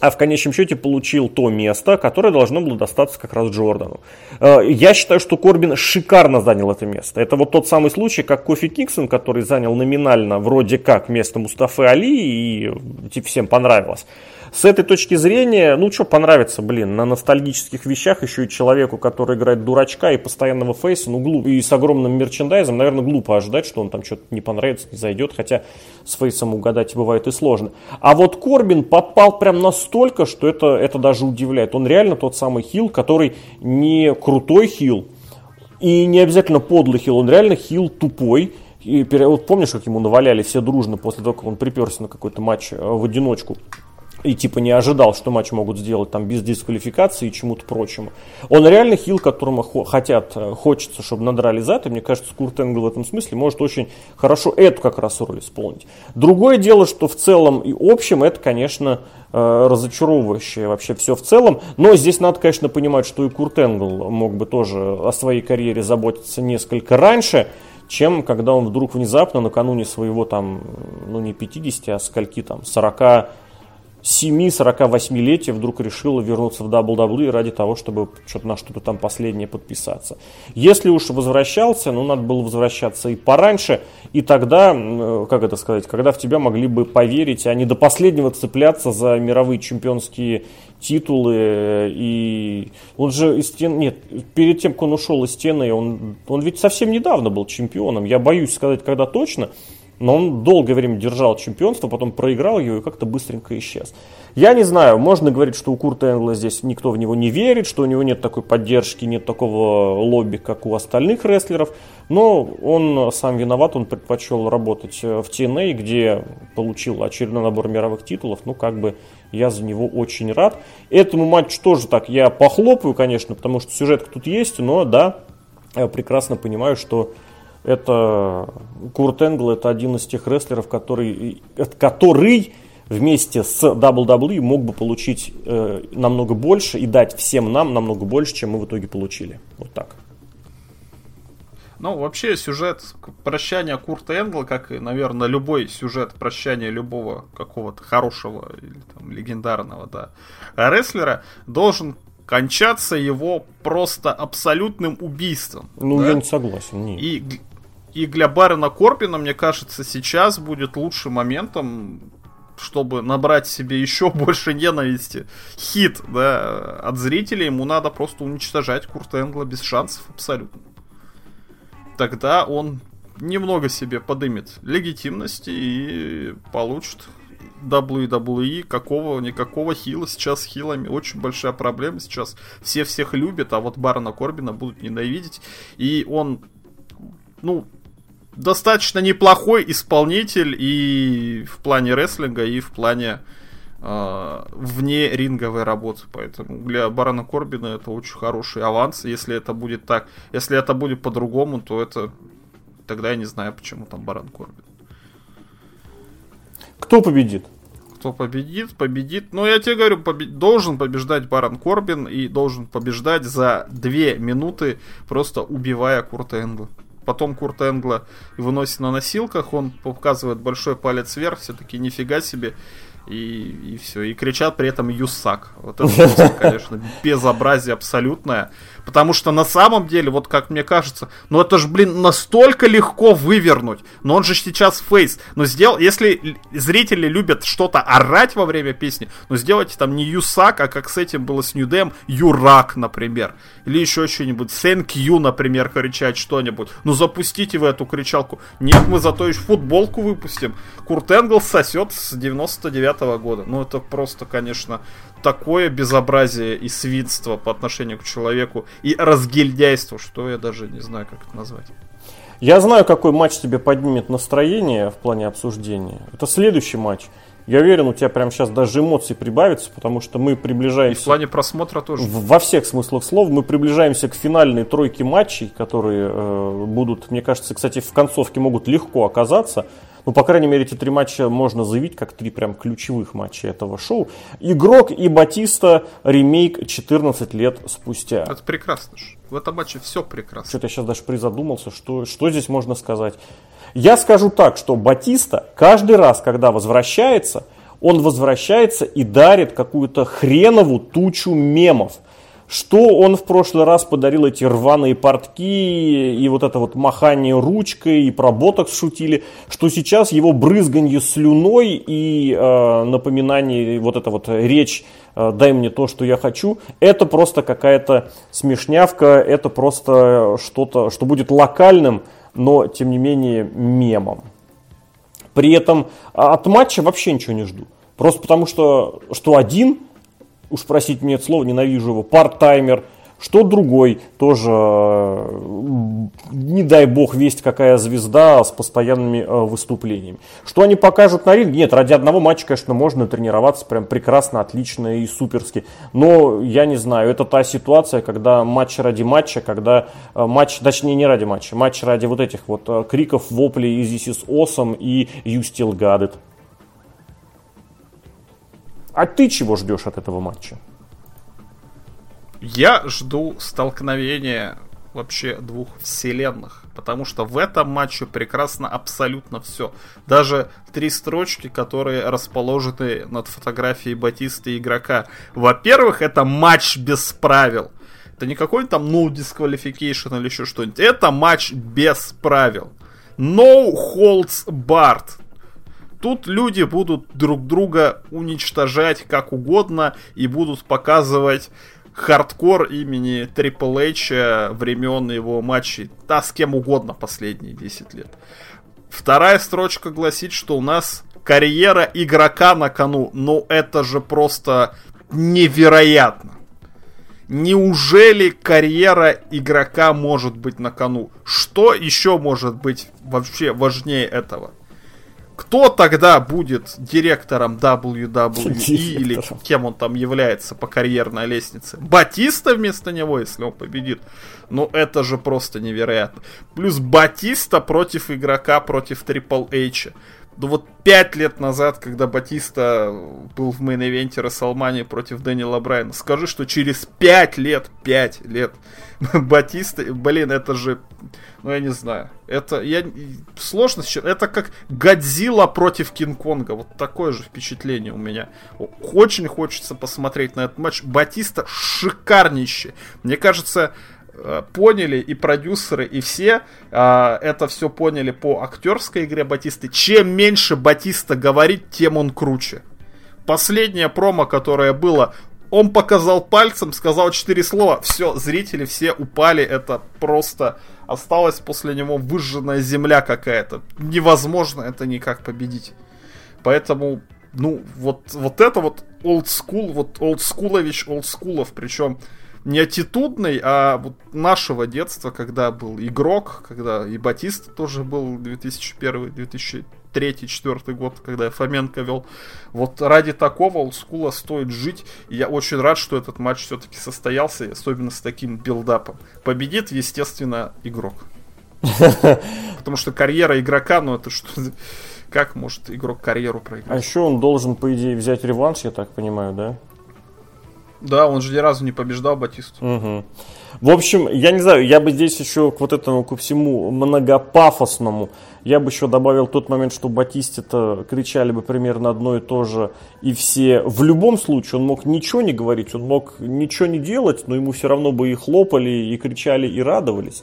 а в конечном счете получил то место, которое должно было достаться как раз Джордану. Э, я считаю, что Корбин шикарно занял это место. Это вот тот самый случай, как Кофи Кингсон, который занял номинально вроде как место Мустафы Али, и типа, всем понравилось. С этой точки зрения, ну что понравится, блин, на ностальгических вещах еще и человеку, который играет дурачка и постоянного фейса, ну глупо, и с огромным мерчендайзом, наверное, глупо ожидать, что он там что-то не понравится, не зайдет, хотя с фейсом угадать бывает и сложно. А вот Корбин попал прям настолько, что это, это даже удивляет. Он реально тот самый хил, который не крутой хил, и не обязательно подлый хил, он реально хил тупой, и вот помнишь, как ему наваляли все дружно после того, как он приперся на какой-то матч э, в одиночку? И типа не ожидал, что матч могут сделать там без дисквалификации и чему-то прочему. Он реально хил, которому хотят, э, хочется, чтобы надрали зад, и мне кажется, Курт Энгл в этом смысле может очень хорошо эту как раз роль исполнить. Другое дело, что в целом и общем это, конечно, э, разочаровывающее вообще все в целом, но здесь надо, конечно, понимать, что и Курт Энгл мог бы тоже о своей карьере заботиться несколько раньше, чем когда он вдруг внезапно накануне своего там, ну не 50, а скольки там, 40 7-48-летия вдруг решила вернуться в WWE ради того, чтобы что-то на что-то там последнее подписаться. Если уж возвращался, ну, надо было возвращаться и пораньше, и тогда, э, как это сказать, когда в тебя могли бы поверить, а не до последнего цепляться за мировые чемпионские титулы, и он же из стен, нет, перед тем, как он ушел из стены, он, он ведь совсем недавно был чемпионом, я боюсь сказать, когда точно, но он долгое время держал чемпионство, потом проиграл его и как-то быстренько исчез. Я не знаю, можно говорить, что у Курта Энгла здесь никто в него не верит, что у него нет такой поддержки, нет такого лобби, как у остальных рестлеров, но он сам виноват, он предпочел работать в TNA, где получил очередной набор мировых титулов, ну как бы я за него очень рад. Этому матчу тоже так, я похлопаю, конечно, потому что сюжет тут есть, но да, я прекрасно понимаю, что это Курт Энгл, это один из тех рестлеров, который, который вместе с WWE мог бы получить э, намного больше и дать всем нам намного больше, чем мы в итоге получили. Вот так. Ну, вообще, сюжет прощания Курта Энгла, как и, наверное, любой сюжет прощания любого какого-то хорошего или там, легендарного, да, рестлера, должен кончаться его просто абсолютным убийством. Ну, да? я не согласен. Нет. И, и для Барена Корпина, мне кажется, сейчас будет лучшим моментом чтобы набрать себе еще больше ненависти, хит, да, от зрителей, ему надо просто уничтожать Курта Энгла без шансов абсолютно тогда он немного себе подымет легитимности и получит WWE какого-никакого хила. Сейчас хилами очень большая проблема. Сейчас все всех любят, а вот Барона Корбина будут ненавидеть. И он, ну, достаточно неплохой исполнитель и в плане рестлинга, и в плане э, вне ринговой работы. Поэтому для Барона Корбина это очень хороший аванс. Если это будет так, если это будет по-другому, то это тогда я не знаю, почему там Барон Корбин. Кто победит? Кто победит, победит. Но я тебе говорю, побед... должен побеждать Барон Корбин и должен побеждать за две минуты, просто убивая Курта Энгла. Потом Курта Энгла выносит на носилках, он показывает большой палец вверх, все-таки нифига себе и, и все. И кричат при этом «Юсак». Вот это просто, конечно, безобразие абсолютное. Потому что на самом деле, вот как мне кажется, ну это же, блин, настолько легко вывернуть. Но он же сейчас фейс. Но сделал, если зрители любят что-то орать во время песни, ну сделайте там не Юсак, а как с этим было с Ньюдем, Юрак, например. Или еще что-нибудь. Thank you, например, кричать что-нибудь. Ну запустите вы эту кричалку. Нет, мы зато еще футболку выпустим. Курт Энгл сосет с 99 -го года. Ну это просто, конечно, такое безобразие и свинство по отношению к человеку и разгильдяйство, что я даже не знаю, как это назвать. Я знаю, какой матч тебе поднимет настроение в плане обсуждения. Это следующий матч. Я уверен, у тебя прямо сейчас даже эмоции прибавятся, потому что мы приближаемся... И в плане просмотра тоже. Во всех смыслах слов мы приближаемся к финальной тройке матчей, которые э, будут, мне кажется, кстати, в концовке могут легко оказаться. Ну, по крайней мере, эти три матча можно заявить как три прям ключевых матча этого шоу. Игрок и Батиста ремейк 14 лет спустя. Это прекрасно. В этом матче все прекрасно. Что-то я сейчас даже призадумался, что, что здесь можно сказать. Я скажу так, что Батиста каждый раз, когда возвращается, он возвращается и дарит какую-то хреновую тучу мемов – что он в прошлый раз подарил эти рваные портки и вот это вот махание ручкой и про ботокс шутили, что сейчас его брызганье слюной и э, напоминание, вот эта вот речь э, «дай мне то, что я хочу», это просто какая-то смешнявка, это просто что-то, что будет локальным, но тем не менее мемом. При этом а, от матча вообще ничего не жду. Просто потому что, что один – уж просить мне это слово, ненавижу его, парт-таймер, что другой, тоже, э, не дай бог, весть какая звезда с постоянными э, выступлениями. Что они покажут на ринге? Нет, ради одного матча, конечно, можно тренироваться прям прекрасно, отлично и суперски. Но, я не знаю, это та ситуация, когда матч ради матча, когда э, матч, точнее не ради матча, матч ради вот этих вот криков, воплей «This is awesome» и «You still got it». А ты чего ждешь от этого матча? Я жду столкновения вообще двух вселенных. Потому что в этом матче прекрасно абсолютно все. Даже три строчки, которые расположены над фотографией Батиста игрока. Во-первых, это матч без правил. Это не какой-то там no disqualification или еще что-нибудь. Это матч без правил. No holds barred. Тут люди будут друг друга уничтожать как угодно и будут показывать хардкор имени Triple H времен его матчей, да, с кем угодно последние 10 лет. Вторая строчка гласит, что у нас карьера игрока на кону. Ну, это же просто невероятно. Неужели карьера игрока может быть на кону? Что еще может быть вообще важнее этого? Кто тогда будет директором WWE или кем он там является по карьерной лестнице? Батиста вместо него, если он победит. Ну, это же просто невероятно. Плюс Батиста против игрока, против Triple H. Ну вот пять лет назад, когда Батиста был в мейн-ивенте Рестлмании против Дэниела Брайана, скажи, что через пять лет, пять лет Батиста, блин, это же, ну я не знаю, это, я, сложно это как Годзилла против Кинг-Конга, вот такое же впечатление у меня. Очень хочется посмотреть на этот матч. Батиста шикарнейший. Мне кажется, Э, поняли и продюсеры, и все э, это все поняли по актерской игре Батисты. Чем меньше Батиста говорит, тем он круче. Последнее промо, которое было, он показал пальцем, сказал четыре слова, все, зрители все упали, это просто осталась после него выжженная земля какая-то. Невозможно это никак победить. Поэтому, ну, вот, вот это вот олдскул, вот олдскулович олдскулов, причем не аттитудный, а вот нашего детства, когда был игрок, когда и Батиста тоже был 2001 2003 2004 год, когда Фоменко вел. Вот ради такого олдскула стоит жить. И я очень рад, что этот матч все-таки состоялся, особенно с таким билдапом. Победит, естественно, игрок. Потому что карьера игрока, ну это что... Как может игрок карьеру проиграть? А еще он должен, по идее, взять реванш, я так понимаю, да? Да, он же ни разу не побеждал Батисту. Угу. В общем, я не знаю, я бы здесь еще к вот этому, ко всему многопафосному, я бы еще добавил тот момент, что Батисте-то кричали бы примерно одно и то же, и все, в любом случае, он мог ничего не говорить, он мог ничего не делать, но ему все равно бы и хлопали, и кричали, и радовались.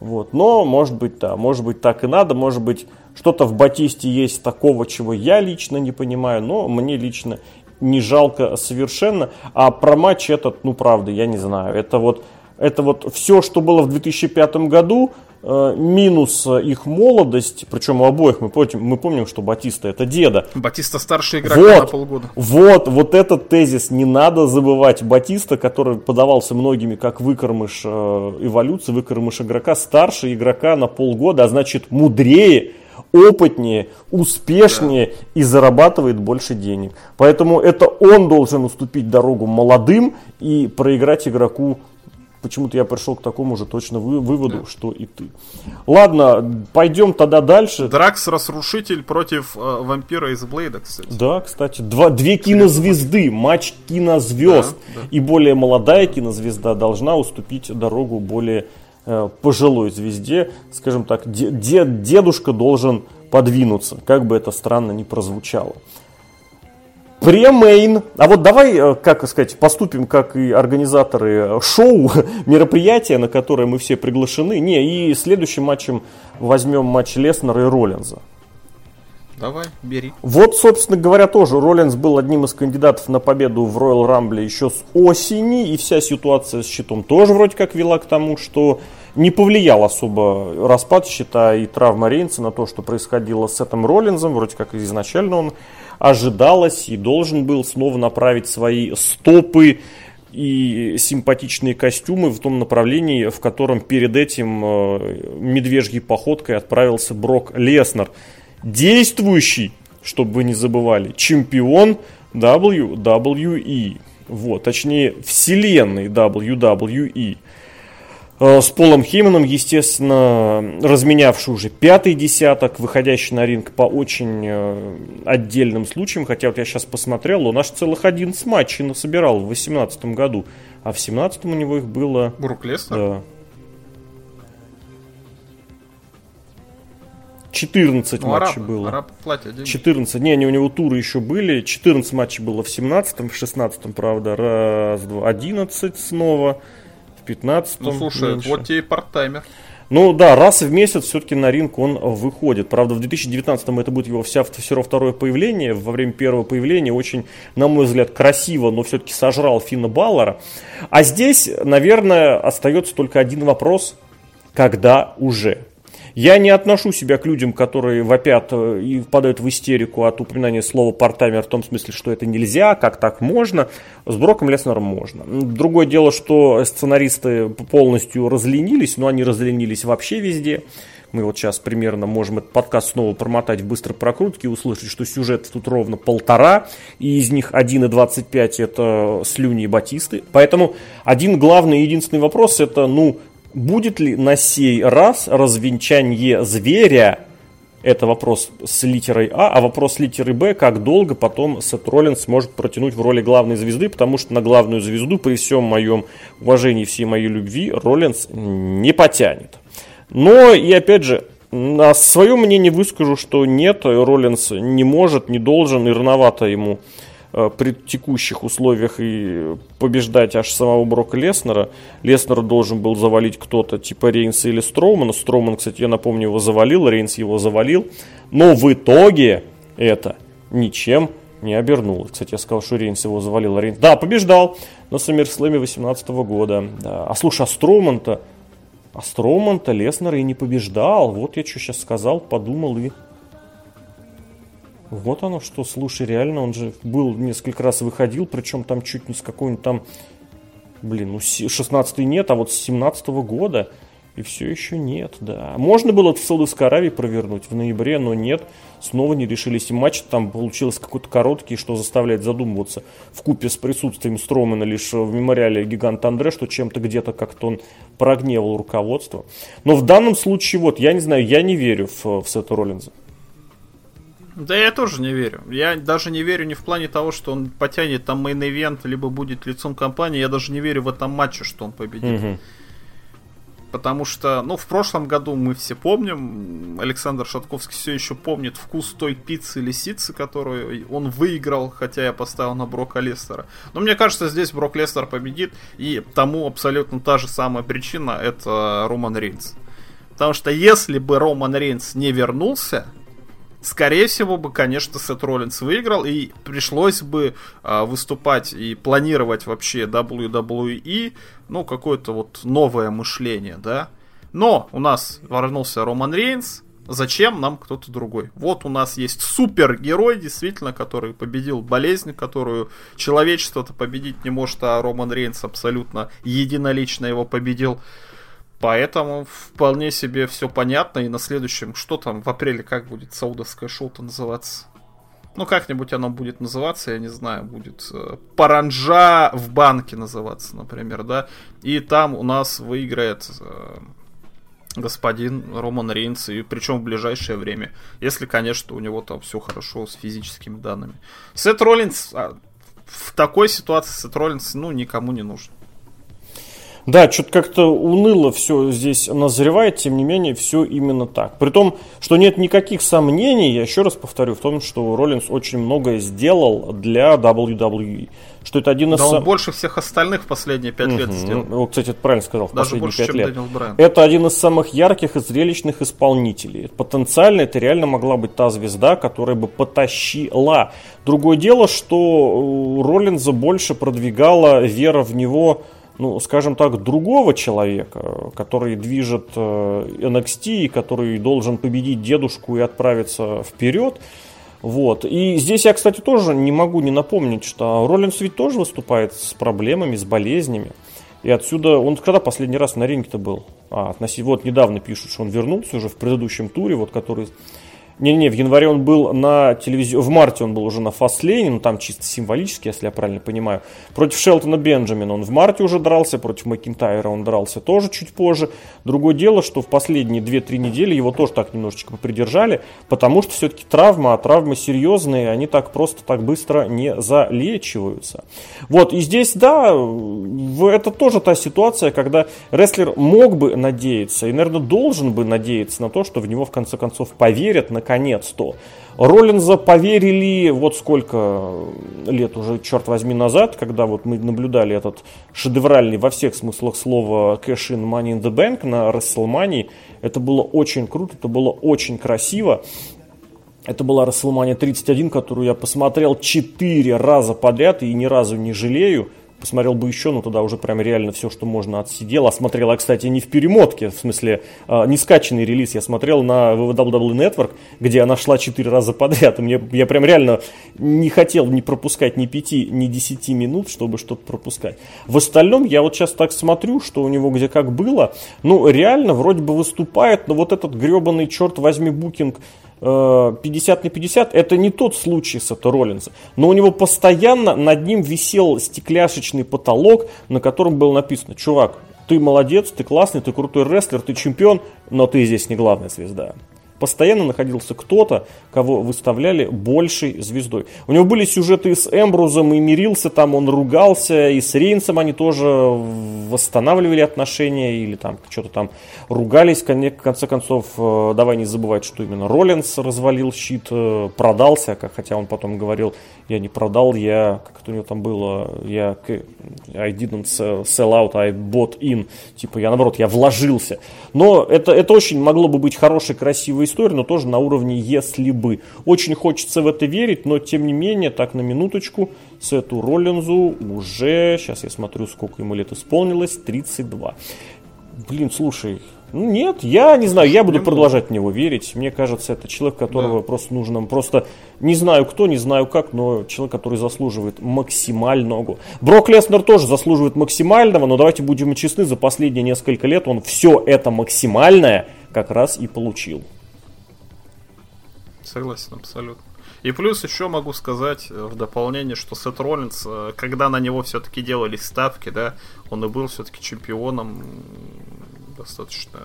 Вот. Но, может быть, да, может быть, так и надо, может быть, что-то в Батисте есть такого, чего я лично не понимаю, но мне лично не жалко совершенно. А про матч этот, ну правда, я не знаю. Это вот, это вот все, что было в 2005 году, э, минус их молодость, причем у обоих мы помним, мы помним, что Батиста это деда. Батиста старший игрок вот, на полгода. Вот, вот этот тезис не надо забывать. Батиста, который подавался многими как выкормыш э, эволюции, выкормыш игрока, старше игрока на полгода, а значит мудрее опытнее, успешнее да. и зарабатывает больше денег. Поэтому это он должен уступить дорогу молодым и проиграть игроку почему-то я пришел к такому же точно вы, выводу, да. что и ты. Ладно, пойдем тогда дальше. Дракс Разрушитель против э, вампира из Блейда, кстати. Да, кстати, два, две кинозвезды, матч кинозвезд. Да, да. И более молодая кинозвезда должна уступить дорогу более Э, пожилой звезде, скажем так, дед, дедушка должен подвинуться, как бы это странно ни прозвучало. Премейн. А вот давай, э, как сказать, поступим, как и организаторы шоу, мероприятия, на которое мы все приглашены. Не, и следующим матчем возьмем матч Леснера и Роллинза. Давай, бери. Вот, собственно говоря, тоже Роллинс был одним из кандидатов на победу в Royal Rumble еще с осени, и вся ситуация с щитом тоже вроде как вела к тому, что не повлиял особо распад щита и травма Рейнса на то, что происходило с этим Роллинзом, вроде как изначально он ожидалось и должен был снова направить свои стопы и симпатичные костюмы в том направлении, в котором перед этим э, медвежьей походкой отправился Брок Леснер действующий, чтобы вы не забывали, чемпион WWE. Вот, точнее, вселенной WWE. Э, с Полом Хейманом, естественно, разменявший уже пятый десяток, выходящий на ринг по очень э, отдельным случаям. Хотя вот я сейчас посмотрел, он аж целых 11 матчей насобирал в 2018 году. А в 2017 у него их было... Брук Леснер? Да. 14 ну, матчей араб, было. Араб платят деньги. 14. Не, не, у него туры еще были. 14 матчей было в 17-м, в 16-м, правда. Раз, два, 11 снова. В 15-м. Ну, слушай, меньше. вот тебе и парттаймер. Ну да, раз в месяц все-таки на ринг он выходит. Правда, в 2019-м это будет его вся, все равно второе появление. Во время первого появления очень, на мой взгляд, красиво, но все-таки сожрал Финна Баллара. А здесь, наверное, остается только один вопрос. Когда уже? Я не отношу себя к людям, которые вопят э, и впадают в истерику от упоминания слова партаймер в том смысле, что это нельзя, как так можно. С Броком Леснером можно. Другое дело, что сценаристы полностью разленились, но они разленились вообще везде. Мы вот сейчас примерно можем этот подкаст снова промотать в быстрой прокрутке и услышать, что сюжет тут ровно полтора, и из них 1,25 это слюни и батисты. Поэтому один главный единственный вопрос это, ну, будет ли на сей раз развенчание зверя Это вопрос с литерой А, а вопрос с литерой Б, как долго потом Сет Роллинс сможет протянуть в роли главной звезды, потому что на главную звезду, при всем моем уважении и всей моей любви, Роллинс не потянет. Но и опять же, на свое мнение выскажу, что нет, Роллинс не может, не должен и рановато ему при текущих условиях и побеждать аж самого Брока Леснера. Леснера должен был завалить кто-то типа Рейнса или Строумана. Строуман, кстати, я напомню, его завалил, Рейнс его завалил. Но в итоге это ничем не обернулось. Кстати, я сказал, что Рейнс его завалил. Рейнс... Да, побеждал на Саммерслэме 18 года. Да. А слушай, а Строуман-то... А Строуман-то Леснера и не побеждал. Вот я что сейчас сказал, подумал и вот оно что, слушай, реально, он же был несколько раз выходил, причем там чуть не с какой-нибудь там, блин, ну 16 нет, а вот с 17 -го года и все еще нет, да. Можно было в Саудовской Аравии провернуть в ноябре, но нет, снова не решились. И матч там получился какой-то короткий, что заставляет задумываться вкупе с присутствием Стромана лишь в мемориале гиганта Андре, что чем-то где-то как-то он прогневал руководство. Но в данном случае, вот, я не знаю, я не верю в, в Сета Роллинза. Да я тоже не верю. Я даже не верю не в плане того, что он потянет там мейн-ивент, либо будет лицом компании. Я даже не верю в этом матче, что он победит. Угу. Потому что, ну, в прошлом году мы все помним, Александр Шатковский все еще помнит вкус той пиццы-лисицы, которую он выиграл, хотя я поставил на Брока Леснара. Но мне кажется, здесь Брок Лестер победит, и тому абсолютно та же самая причина, это Роман Рейнс. Потому что если бы Роман Рейнс не вернулся, скорее всего бы, конечно, Сет Роллинс выиграл, и пришлось бы э, выступать и планировать вообще WWE, ну, какое-то вот новое мышление, да. Но у нас вернулся Роман Рейнс, зачем нам кто-то другой? Вот у нас есть супергерой, действительно, который победил болезнь, которую человечество-то победить не может, а Роман Рейнс абсолютно единолично его победил. Поэтому вполне себе все понятно. И на следующем, что там в апреле, как будет саудовское шоу-то называться? Ну, как-нибудь оно будет называться, я не знаю, будет э, Паранжа в банке называться, например, да. И там у нас выиграет э, господин Роман Рейнс, и причем в ближайшее время. Если, конечно, у него там все хорошо с физическими данными. Сет Роллинс а, в такой ситуации Сет Роллинс, ну, никому не нужен. Да, что-то как-то уныло все здесь назревает, тем не менее, все именно так. При том, что нет никаких сомнений, я еще раз повторю, в том, что Роллинс очень многое сделал для WWE. Что это один из... Да, он больше всех остальных в последние пять угу. лет сделал. Вот, кстати, это правильно сказал, в Даже последние пять лет. Это один из самых ярких и зрелищных исполнителей. Потенциально это реально могла быть та звезда, которая бы потащила. Другое дело, что Роллинза больше продвигала вера в него ну, скажем так, другого человека, который движет э, NXT, который должен победить дедушку и отправиться вперед. Вот. И здесь я, кстати, тоже не могу не напомнить, что Роллинс ведь тоже выступает с проблемами, с болезнями. И отсюда, он когда последний раз на ринге-то был? А, относительно, вот недавно пишут, что он вернулся уже в предыдущем туре, вот который не-не, в январе он был на телевизионе, в марте он был уже на Фастлейне, ну там чисто символически, если я правильно понимаю. Против Шелтона Бенджамина он в марте уже дрался, против Макинтайра он дрался тоже чуть позже. Другое дело, что в последние 2-3 недели его тоже так немножечко придержали, потому что все-таки травма, а травмы серьезные, они так просто, так быстро не залечиваются. Вот, и здесь, да, это тоже та ситуация, когда рестлер мог бы надеяться, и, наверное, должен бы надеяться на то, что в него в конце концов поверят, на наконец-то. Роллинза поверили вот сколько лет уже, черт возьми, назад, когда вот мы наблюдали этот шедевральный во всех смыслах слова кэш-ин Money in the Bank на WrestleMania. Это было очень круто, это было очень красиво. Это была WrestleMania 31, которую я посмотрел 4 раза подряд и ни разу не жалею посмотрел бы еще, но туда уже прям реально все, что можно отсидел. А смотрел я, кстати, не в перемотке, в смысле, э, не скачанный релиз. Я смотрел на WWE Network, где она шла 4 раза подряд. И мне, я прям реально не хотел не пропускать ни 5, ни 10 минут, чтобы что-то пропускать. В остальном я вот сейчас так смотрю, что у него где как было. Ну, реально, вроде бы выступает, но вот этот гребаный, черт возьми, букинг 50 на 50 это не тот случай Сета Роллинза. Но у него постоянно над ним висел стекляшечный потолок, на котором было написано, чувак, ты молодец, ты классный, ты крутой рестлер, ты чемпион, но ты здесь не главная звезда. Постоянно находился кто-то, кого выставляли большей звездой. У него были сюжеты с Эмбрузом, и мирился там, он ругался, и с Рейнсом они тоже восстанавливали отношения, или там что-то там ругались. В конце концов, э, давай не забывать, что именно Роллинс развалил щит, э, продался, хотя он потом говорил, я не продал, я, как это у него там было, я I didn't sell out, I bought in, типа я наоборот, я вложился. Но это, это очень могло бы быть хорошей, красивой историей, но тоже на уровне если бы. Очень хочется в это верить, но тем не менее, так на минуточку, Сету Роллинзу уже, сейчас я смотрю, сколько ему лет исполнилось, 32. Блин, слушай, нет, я не знаю, я буду продолжать в него верить. Мне кажется, это человек, которого да. просто нужно, просто не знаю кто, не знаю как, но человек, который заслуживает максимального. Брок Леснер тоже заслуживает максимального, но давайте будем честны, за последние несколько лет он все это максимальное как раз и получил. Согласен, абсолютно. И плюс еще могу сказать э, в дополнение, что Сет Роллинс, э, когда на него все-таки делались ставки, да, он и был все-таки чемпионом достаточно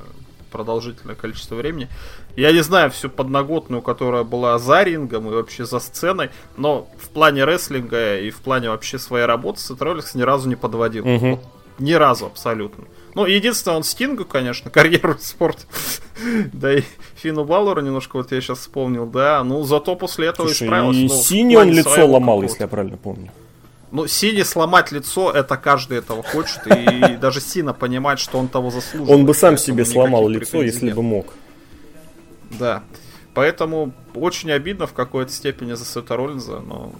продолжительное количество времени. Я не знаю всю подноготную, которая была за рингом и вообще за сценой, но в плане рестлинга и в плане вообще своей работы Сет Роллинс ни разу не подводил. Угу. Вот, ни разу абсолютно. Ну, единственное, он Стингу, конечно, карьеру в спорте. да и Фину Баллору немножко, вот я сейчас вспомнил, да. Ну, зато после этого Слушай, исправился. И ну, синий он лицо ломал, если я правильно помню. Ну, Сине сломать лицо, это каждый этого хочет, и даже Сина понимает, что он того заслуживает. Он бы сам себе сломал лицо, если бы мог. Да. Поэтому очень обидно в какой-то степени за Сета Роллинза, но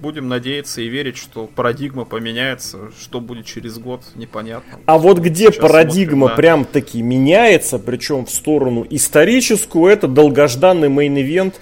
будем надеяться и верить, что парадигма поменяется. Что будет через год, непонятно. А вот где Сейчас парадигма смотрим, да. прям таки меняется, причем в сторону историческую, это долгожданный мейн-ивент.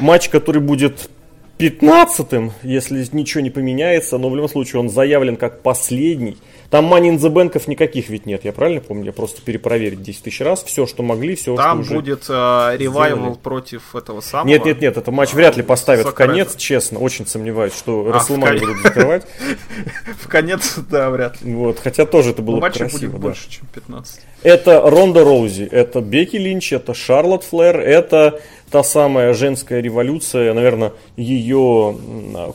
Матч, который будет 15 если ничего не поменяется, но в любом случае он заявлен как последний. Там Money in the Bank'ов никаких ведь нет, я правильно помню? Я просто перепроверить 10 тысяч раз. Все, что могли, все, Там что будет э, Revival против этого самого. Нет, нет, нет, это матч вряд ли поставят в конец, честно. Очень сомневаюсь, что а, Рестлманию будут закрывать. В конец, да, вряд ли. Вот, хотя тоже это было красиво. будет больше, чем 15. Это Ронда Роузи, это Бекки Линч, это Шарлотт Флэр, это та самая женская революция, наверное, ее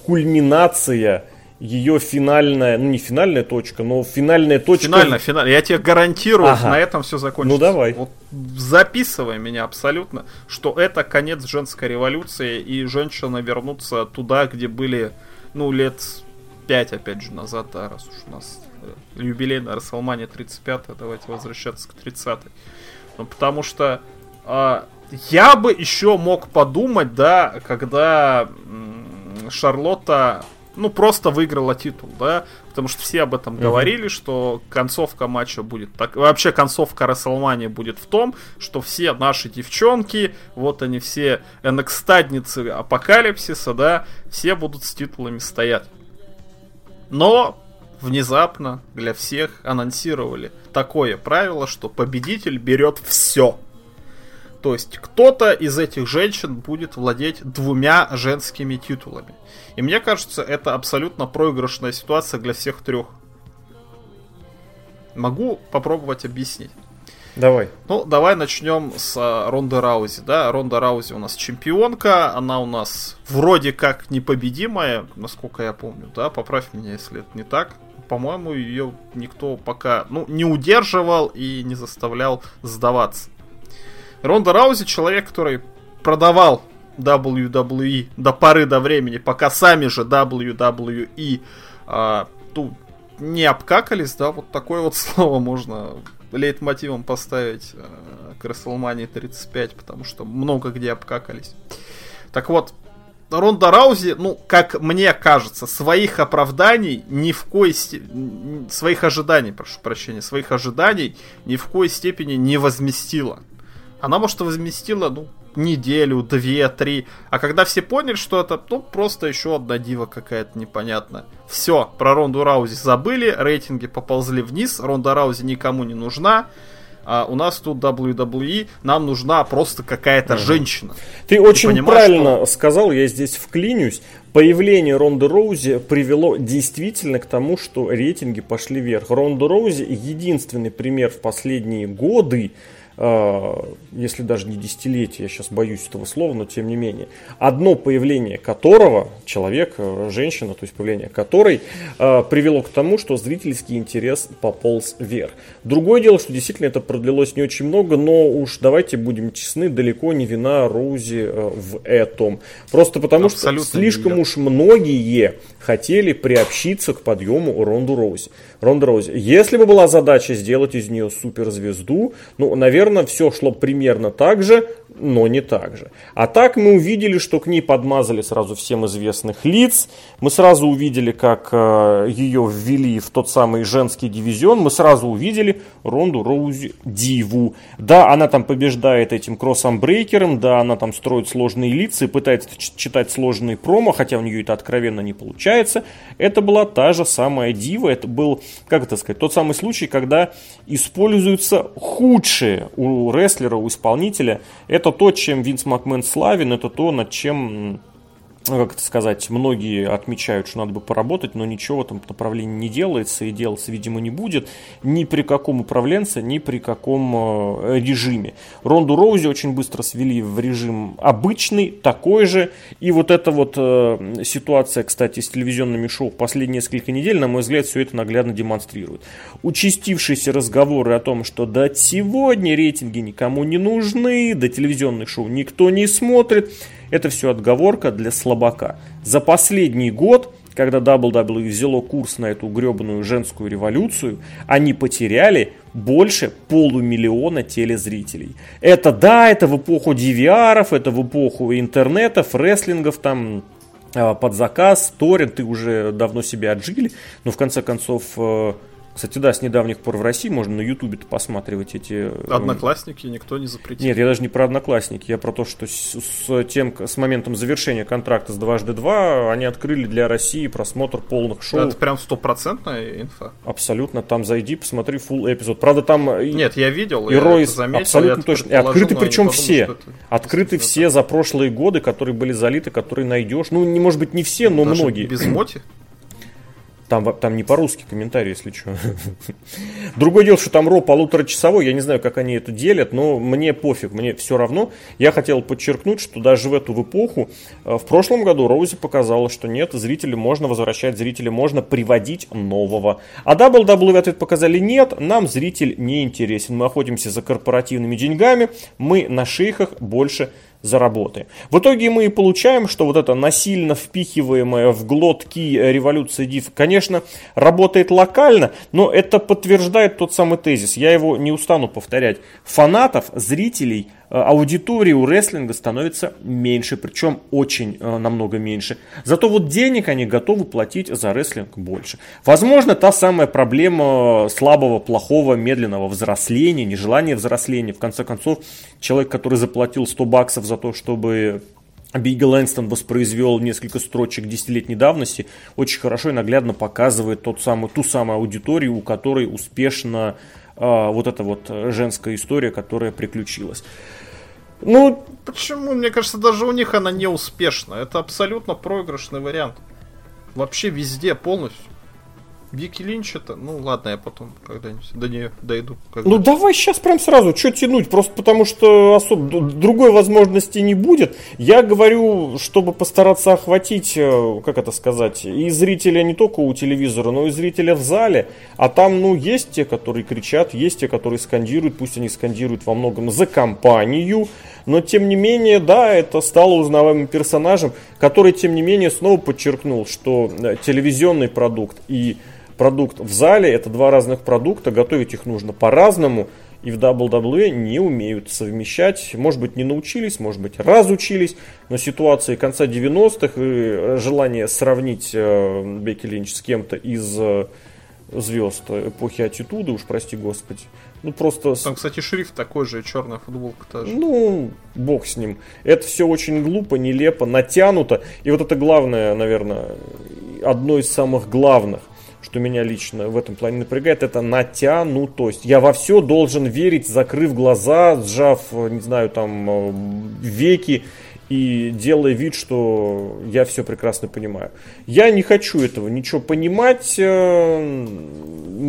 кульминация – ее финальная, ну не финальная точка, но финальная точка. Финальная, финальная. Я тебе гарантирую, ага. на этом все закончится. Ну давай. Вот записывай меня абсолютно, что это конец женской революции, и женщины вернутся туда, где были, ну, лет 5, опять же, назад, да, раз уж у нас э, юбилей на Расселмане 35 давайте возвращаться к 30 ну, потому что э, я бы еще мог подумать, да, когда м- Шарлотта ну, просто выиграла титул, да, потому что все об этом mm-hmm. говорили, что концовка матча будет так, вообще концовка Расселмани будет в том, что все наши девчонки, вот они все энекстадницы апокалипсиса, да, все будут с титулами стоять. Но внезапно для всех анонсировали такое правило, что победитель берет все. То есть кто-то из этих женщин будет владеть двумя женскими титулами. И мне кажется, это абсолютно проигрышная ситуация для всех трех. Могу попробовать объяснить. Давай. Ну, давай начнем с а, Ронды Раузи, да. Ронда Раузи у нас чемпионка, она у нас вроде как непобедимая, насколько я помню, да. Поправь меня, если это не так. По-моему, ее никто пока, ну, не удерживал и не заставлял сдаваться. Ронда Раузи человек, который продавал WWE до поры до времени, пока сами же WWE а, ну, не обкакались, да, вот такое вот слово можно лейтмотивом поставить а, к WrestleMania 35, потому что много где обкакались. Так вот, Ронда Раузи, ну, как мне кажется, своих оправданий ни в коей степени, своих ожиданий, прошу прощения, своих ожиданий ни в коей степени не возместила. Она, может, возместила, ну, неделю, две, три. А когда все поняли, что это, ну, просто еще одна дива какая-то непонятная. Все, про Ронду Раузи забыли, рейтинги поползли вниз, Ронда Раузи никому не нужна. А у нас тут WWE, нам нужна просто какая-то угу. женщина. Ты очень правильно что... сказал, я здесь вклинюсь. Появление Ронды Роузи привело действительно к тому, что рейтинги пошли вверх. Ронда Роузи единственный пример в последние годы, если даже не десятилетия, я сейчас боюсь этого слова, но тем не менее, одно появление которого, человек, э, женщина, то есть появление которой, э, привело к тому, что зрительский интерес пополз вверх. Другое дело, что действительно это продлилось не очень много, но уж давайте будем честны, далеко не вина Роузи в этом. Просто потому Абсолютно что слишком уж многие хотели приобщиться к подъему Ронду Роузи. Ронда Роузи. Если бы была задача сделать из нее суперзвезду, ну, наверное, все шло примерно так же, но не так же. А так мы увидели, что к ней подмазали сразу всем известных лиц. Мы сразу увидели, как э, ее ввели в тот самый женский дивизион. Мы сразу увидели Ронду Роузи Диву. Да, она там побеждает этим кроссом-брейкером, да, она там строит сложные лица и пытается читать сложные промо, хотя у нее это откровенно не получается. Это была та же самая Дива, это был, как это сказать, тот самый случай, когда используются худшие у рестлера, у исполнителя. Это то, чем Винс Макмен славен, это то, над чем как это сказать, многие отмечают, что надо бы поработать, но ничего в этом направлении не делается и делаться, видимо, не будет ни при каком управленце, ни при каком э, режиме. Ронду Роузи очень быстро свели в режим обычный, такой же, и вот эта вот э, ситуация, кстати, с телевизионными шоу последние несколько недель, на мой взгляд, все это наглядно демонстрирует. Участившиеся разговоры о том, что да сегодня рейтинги никому не нужны, да телевизионных шоу никто не смотрит – это все отговорка для слабака. За последний год, когда WWE взяло курс на эту гребаную женскую революцию, они потеряли больше полумиллиона телезрителей. Это да, это в эпоху DVR, это в эпоху интернетов, рестлингов, там а, под заказ, торренты уже давно себе отжили, но в конце концов э, кстати, да, с недавних пор в России можно на Ютубе посматривать эти... Э, Одноклассники никто не запретил. Нет, я даже не про Одноклассники, я про то, что с, с тем, с моментом завершения контракта с дважды два они открыли для России просмотр полных шоу. Это прям стопроцентная инфа. Абсолютно, там зайди, посмотри full эпизод. Правда, там... Нет, я видел, и я заметил, абсолютно точно. И открыты причем подумал, все. Открыты все за прошлые годы, которые были залиты, которые найдешь. Ну, не может быть не все, но Даже многие. без моти? Там, там не по-русски комментарий, если что. Другое дело, что там ро полуторачасовой, я не знаю, как они это делят, но мне пофиг, мне все равно. Я хотел подчеркнуть, что даже в эту эпоху, э, в прошлом году Роузи показала, что нет, зрителей можно возвращать, зрителей можно приводить нового. А WWE ответ показали нет, нам зритель не интересен. Мы охотимся за корпоративными деньгами, мы на шейхах больше за работы. В итоге мы и получаем, что вот это насильно впихиваемое в глотки революция див, конечно, работает локально, но это подтверждает тот самый тезис. Я его не устану повторять. Фанатов, зрителей – аудитории у рестлинга становится меньше, причем очень э, намного меньше. Зато вот денег они готовы платить за рестлинг больше. Возможно, та самая проблема слабого, плохого, медленного взросления, нежелания взросления. В конце концов, человек, который заплатил 100 баксов за то, чтобы Бигги Лэнстон воспроизвел несколько строчек десятилетней давности, очень хорошо и наглядно показывает тот самый, ту самую аудиторию, у которой успешно а, вот эта вот женская история, которая приключилась. Ну, почему? Мне кажется, даже у них она не успешна. Это абсолютно проигрышный вариант. Вообще везде полностью. Вики Линч это, ну ладно, я потом когда-нибудь до нее дойду. Когда... Ну давай сейчас прям сразу, что тянуть, просто потому что особо другой возможности не будет. Я говорю, чтобы постараться охватить, э, как это сказать, и зрителя не только у телевизора, но и зрителя в зале. А там, ну, есть те, которые кричат, есть те, которые скандируют, пусть они скандируют во многом за компанию, но тем не менее, да, это стало узнаваемым персонажем, который, тем не менее, снова подчеркнул, что э, телевизионный продукт и продукт в зале это два разных продукта, готовить их нужно по-разному. И в WWE не умеют совмещать. Может быть, не научились, может быть, разучились. Но ситуации конца 90-х и желание сравнить э, Бекки Линч с кем-то из э, звезд эпохи Аттитуды, уж прости господи. Ну просто... Там, кстати, шрифт такой же, черная футболка тоже. Ну, бог с ним. Это все очень глупо, нелепо, натянуто. И вот это главное, наверное, одно из самых главных что меня лично в этом плане напрягает, это натянутость. Я во все должен верить, закрыв глаза, сжав, не знаю, там, э, веки и делая вид, что я все прекрасно понимаю. Я не хочу этого ничего понимать. Э,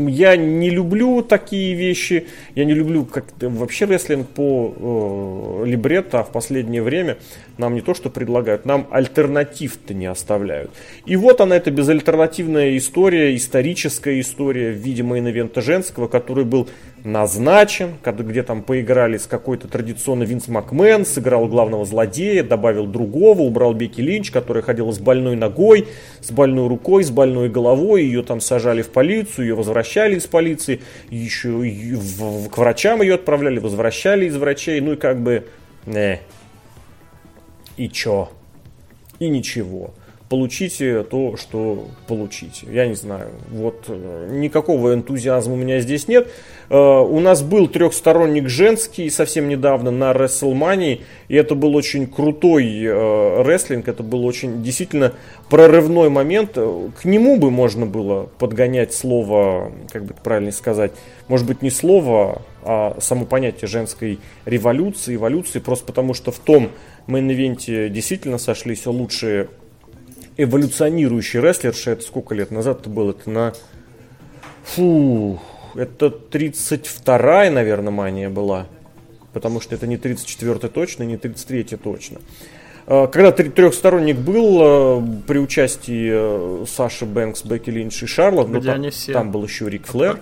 я не люблю такие вещи. Я не люблю как вообще рестлинг по э, либретто, а в последнее время нам не то что предлагают, нам альтернатив-то не оставляют. И вот она, эта безальтернативная история, историческая история в виде мейн-ивента женского, который был назначен, где там поиграли с какой-то традиционно Винс Макмен, сыграл главного злодея, добавил другого, убрал Бекки Линч, которая ходила с больной ногой, с больной рукой, с больной головой, ее там сажали в полицию, ее возвращали из полиции, еще к врачам ее отправляли, возвращали из врачей, ну и как бы, не, и чё? И ничего получите то, что получите. Я не знаю, вот э, никакого энтузиазма у меня здесь нет. Э, у нас был трехсторонник женский совсем недавно на WrestleMania, и это был очень крутой э, рестлинг, это был очень действительно прорывной момент. К нему бы можно было подгонять слово, как бы правильно сказать, может быть не слово, а само понятие женской революции, эволюции, просто потому что в том мейн-ивенте действительно сошлись лучшие эволюционирующий рестлерша, это сколько лет назад это было? Это на... Фу, это 32-я, наверное, мания была. Потому что это не 34-я точно, не 33-я точно. А, когда трёхсторонник был а, при участии а, Саши Бэнкс, Бекки Линч и Шарлот, но там, все там был еще Рик Флэр.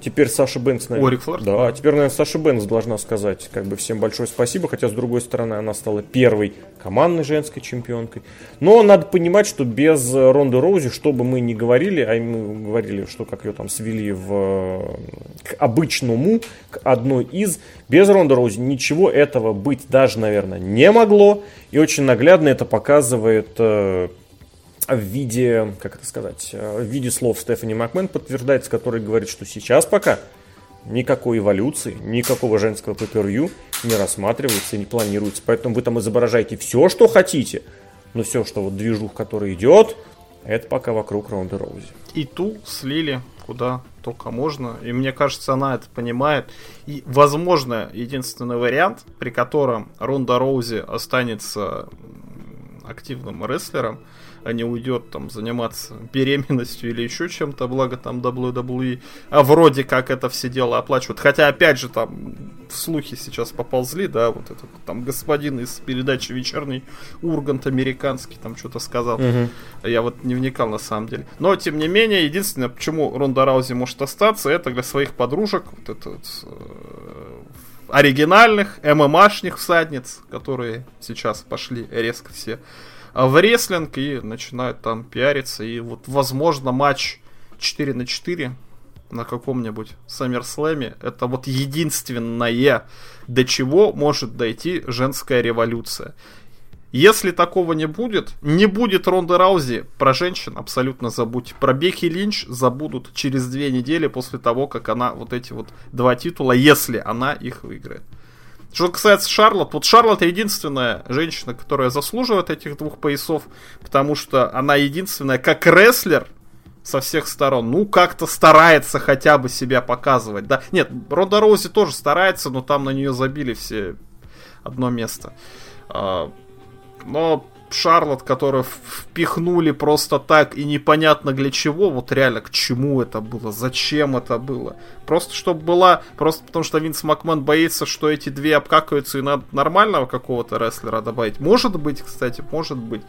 Теперь Саша Бэнкс, наверное. О, Рик Флэр? Да, теперь, наверное, Саша Бэнкс должна сказать как бы всем большое спасибо, хотя, с другой стороны, она стала первой командной женской чемпионкой. Но надо понимать, что без Ронды Роузи, что бы мы ни говорили, а мы говорили, что как ее там свели в, к обычному, к одной из, без Ронды Роузи ничего этого быть даже, наверное, не могло. И очень наглядно это показывает э, в виде, как это сказать, э, в виде слов Стефани Макмен подтверждается, который говорит, что сейчас пока никакой эволюции, никакого женского пейпервью не рассматривается и не планируется. Поэтому вы там изображаете все, что хотите, но все, что вот движух, который идет, это пока вокруг Ронды Роузи. И ту слили куда только можно. И мне кажется, она это понимает. И, возможно, единственный вариант, при котором Ронда Роузи останется активным рестлером, а не уйдет там заниматься беременностью или еще чем-то, благо там WWE, а вроде как это все дело оплачивают. Хотя, опять же, там слухи сейчас поползли, да, вот этот там господин из передачи «Вечерний Ургант» американский там что-то сказал. Угу. Я вот не вникал на самом деле. Но, тем не менее, единственное, почему Ронда Раузи может остаться, это для своих подружек, вот это вот, э, оригинальных ММАшных всадниц, которые сейчас пошли резко все в рестлинг и начинают там пиариться. И вот, возможно, матч 4 на 4 на каком-нибудь Саммерслэме, это вот единственное, до чего может дойти женская революция. Если такого не будет, не будет Ронды Раузи, про женщин абсолютно забудьте. Про Бекки Линч забудут через две недели после того, как она вот эти вот два титула, если она их выиграет. Что касается Шарлот, вот Шарлот единственная женщина, которая заслуживает этих двух поясов, потому что она единственная, как рестлер, со всех сторон, ну, как-то старается хотя бы себя показывать, да. Нет, Ронда Роузи тоже старается, но там на нее забили все одно место. А, но Шарлот, которую впихнули просто так и непонятно для чего, вот реально к чему это было, зачем это было. Просто чтобы была, просто потому что Винс Макмен боится, что эти две обкакаются и надо нормального какого-то рестлера добавить. Может быть, кстати, может быть.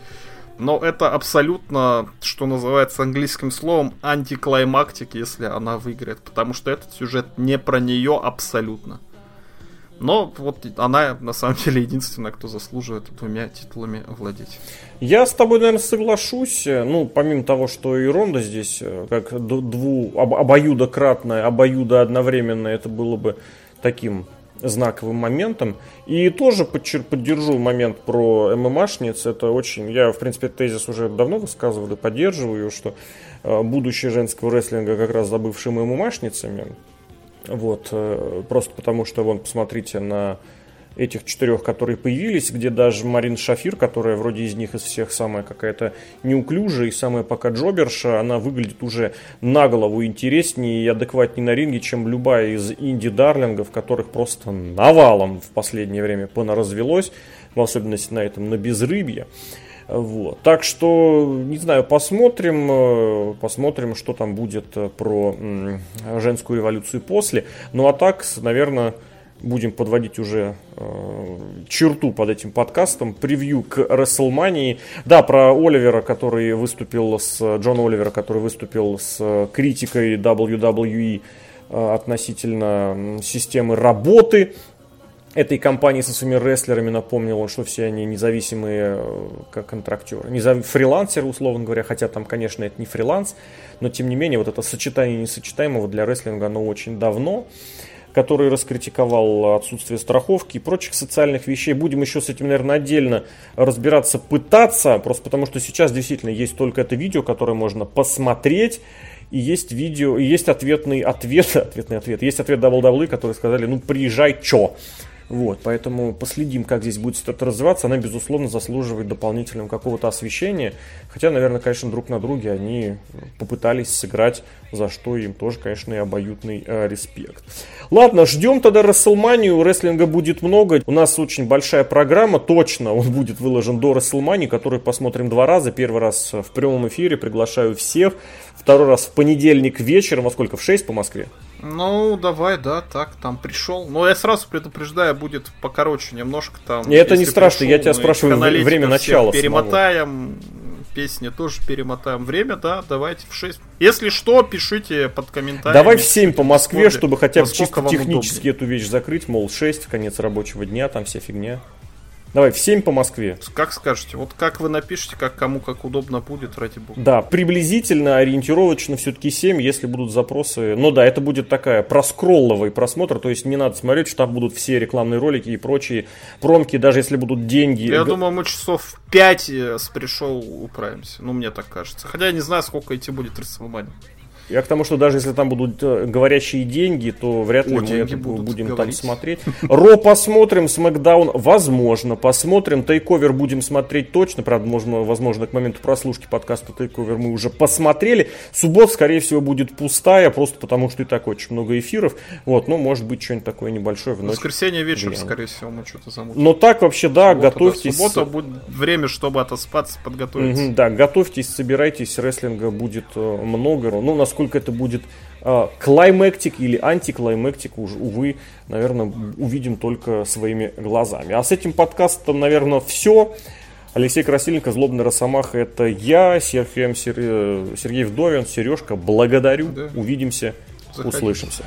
Но это абсолютно, что называется английским словом, антиклаймактик, если она выиграет. Потому что этот сюжет не про нее абсолютно. Но вот она, на самом деле, единственная, кто заслуживает двумя титулами владеть. Я с тобой, наверное, соглашусь. Ну, помимо того, что и Ронда здесь, э, как дву, об, обоюдократное, обоюдо одновременное, это было бы таким знаковым моментом. И тоже подчер- поддержу момент про ММАшниц. Это очень... Я, в принципе, тезис уже давно высказывал и поддерживаю, что э, будущее женского рестлинга как раз за бывшими ММАшницами. Вот, э, просто потому что, вон, посмотрите на этих четырех, которые появились, где даже Марин Шафир, которая вроде из них из всех самая какая-то неуклюжая и самая пока джоберша, она выглядит уже на голову интереснее и адекватнее на ринге, чем любая из инди-дарлингов, которых просто навалом в последнее время понаразвелось. в особенности на этом, на безрыбье. Вот. Так что, не знаю, посмотрим, э, посмотрим, что там будет э, про женскую революцию после. Ну а так, наверное, будем подводить уже э, черту под этим подкастом, превью к WrestleMania. Да, про Оливера, который выступил с, Джона Оливера, который выступил с критикой WWE э, относительно системы работы этой компании со своими рестлерами напомнил что все они независимые э, как контрактеры, незав... фрилансеры, условно говоря, хотя там, конечно, это не фриланс, но тем не менее вот это сочетание несочетаемого для рестлинга, оно очень давно который раскритиковал отсутствие страховки и прочих социальных вещей. Будем еще с этим, наверное, отдельно разбираться, пытаться, просто потому что сейчас действительно есть только это видео, которое можно посмотреть, и есть видео, и есть ответный ответ, ответный ответ, есть ответ WWE, которые сказали, ну приезжай, чё? Вот, поэтому последим, как здесь будет это развиваться. Она, безусловно, заслуживает дополнительного какого-то освещения. Хотя, наверное, конечно, друг на друге они попытались сыграть, за что им тоже, конечно, и обоюдный э, респект. Ладно, ждем тогда Расселманию. Рестлинга будет много. У нас очень большая программа. Точно он будет выложен до Расселмании, который посмотрим два раза. Первый раз в прямом эфире. Приглашаю всех. Второй раз в понедельник вечером. Во сколько? В 6 по Москве? Ну, давай, да, так, там пришел. Но я сразу предупреждаю, будет покороче немножко там. И это не страшно, пришел, я тебя спрашиваю время начала. Перемотаем, самого. песни тоже перемотаем. Время, да, давайте в 6. Если что, пишите под комментариями. Давай в 7 по Москве, чтобы хотя бы чисто технически удобнее. эту вещь закрыть, мол, 6, конец рабочего дня, там вся фигня. Давай, в 7 по Москве. Как скажете. Вот как вы напишите, как кому как удобно будет, ради бога. Да, приблизительно, ориентировочно все-таки 7, если будут запросы. Ну да, это будет такая проскролловый просмотр, то есть не надо смотреть, что там будут все рекламные ролики и прочие промки, даже если будут деньги. Я думаю, мы часов 5 с пришел управимся. Ну, мне так кажется. Хотя я не знаю, сколько идти будет WrestleMania. Я к тому, что даже если там будут э, говорящие деньги, то вряд ли О, мы это будем говорить. там смотреть. Ро посмотрим, Смакдаун, возможно, посмотрим. Тейковер будем смотреть точно. Правда, можно, возможно, к моменту прослушки подкаста Тейковер мы уже посмотрели. Суббот, скорее всего, будет пустая, просто потому что и так очень много эфиров. Вот, но может быть что-нибудь такое небольшое в ночь. Воскресенье вечером, скорее всего, мы что-то замутим. Но так вообще, да, Суббота, готовьтесь. Да, суббота будет время, чтобы отоспаться, подготовиться. Угу, да, готовьтесь, собирайтесь, рестлинга будет э, много. Ну, насколько насколько это будет э, клаймектик или антиклаймектик, уже, увы, наверное, увидим только своими глазами. А с этим подкастом, наверное, все. Алексей Красильников, Злобный Росомаха, это я, Сергей, Сергей Вдовин, Сережка, благодарю, да. увидимся, Заходите. услышимся.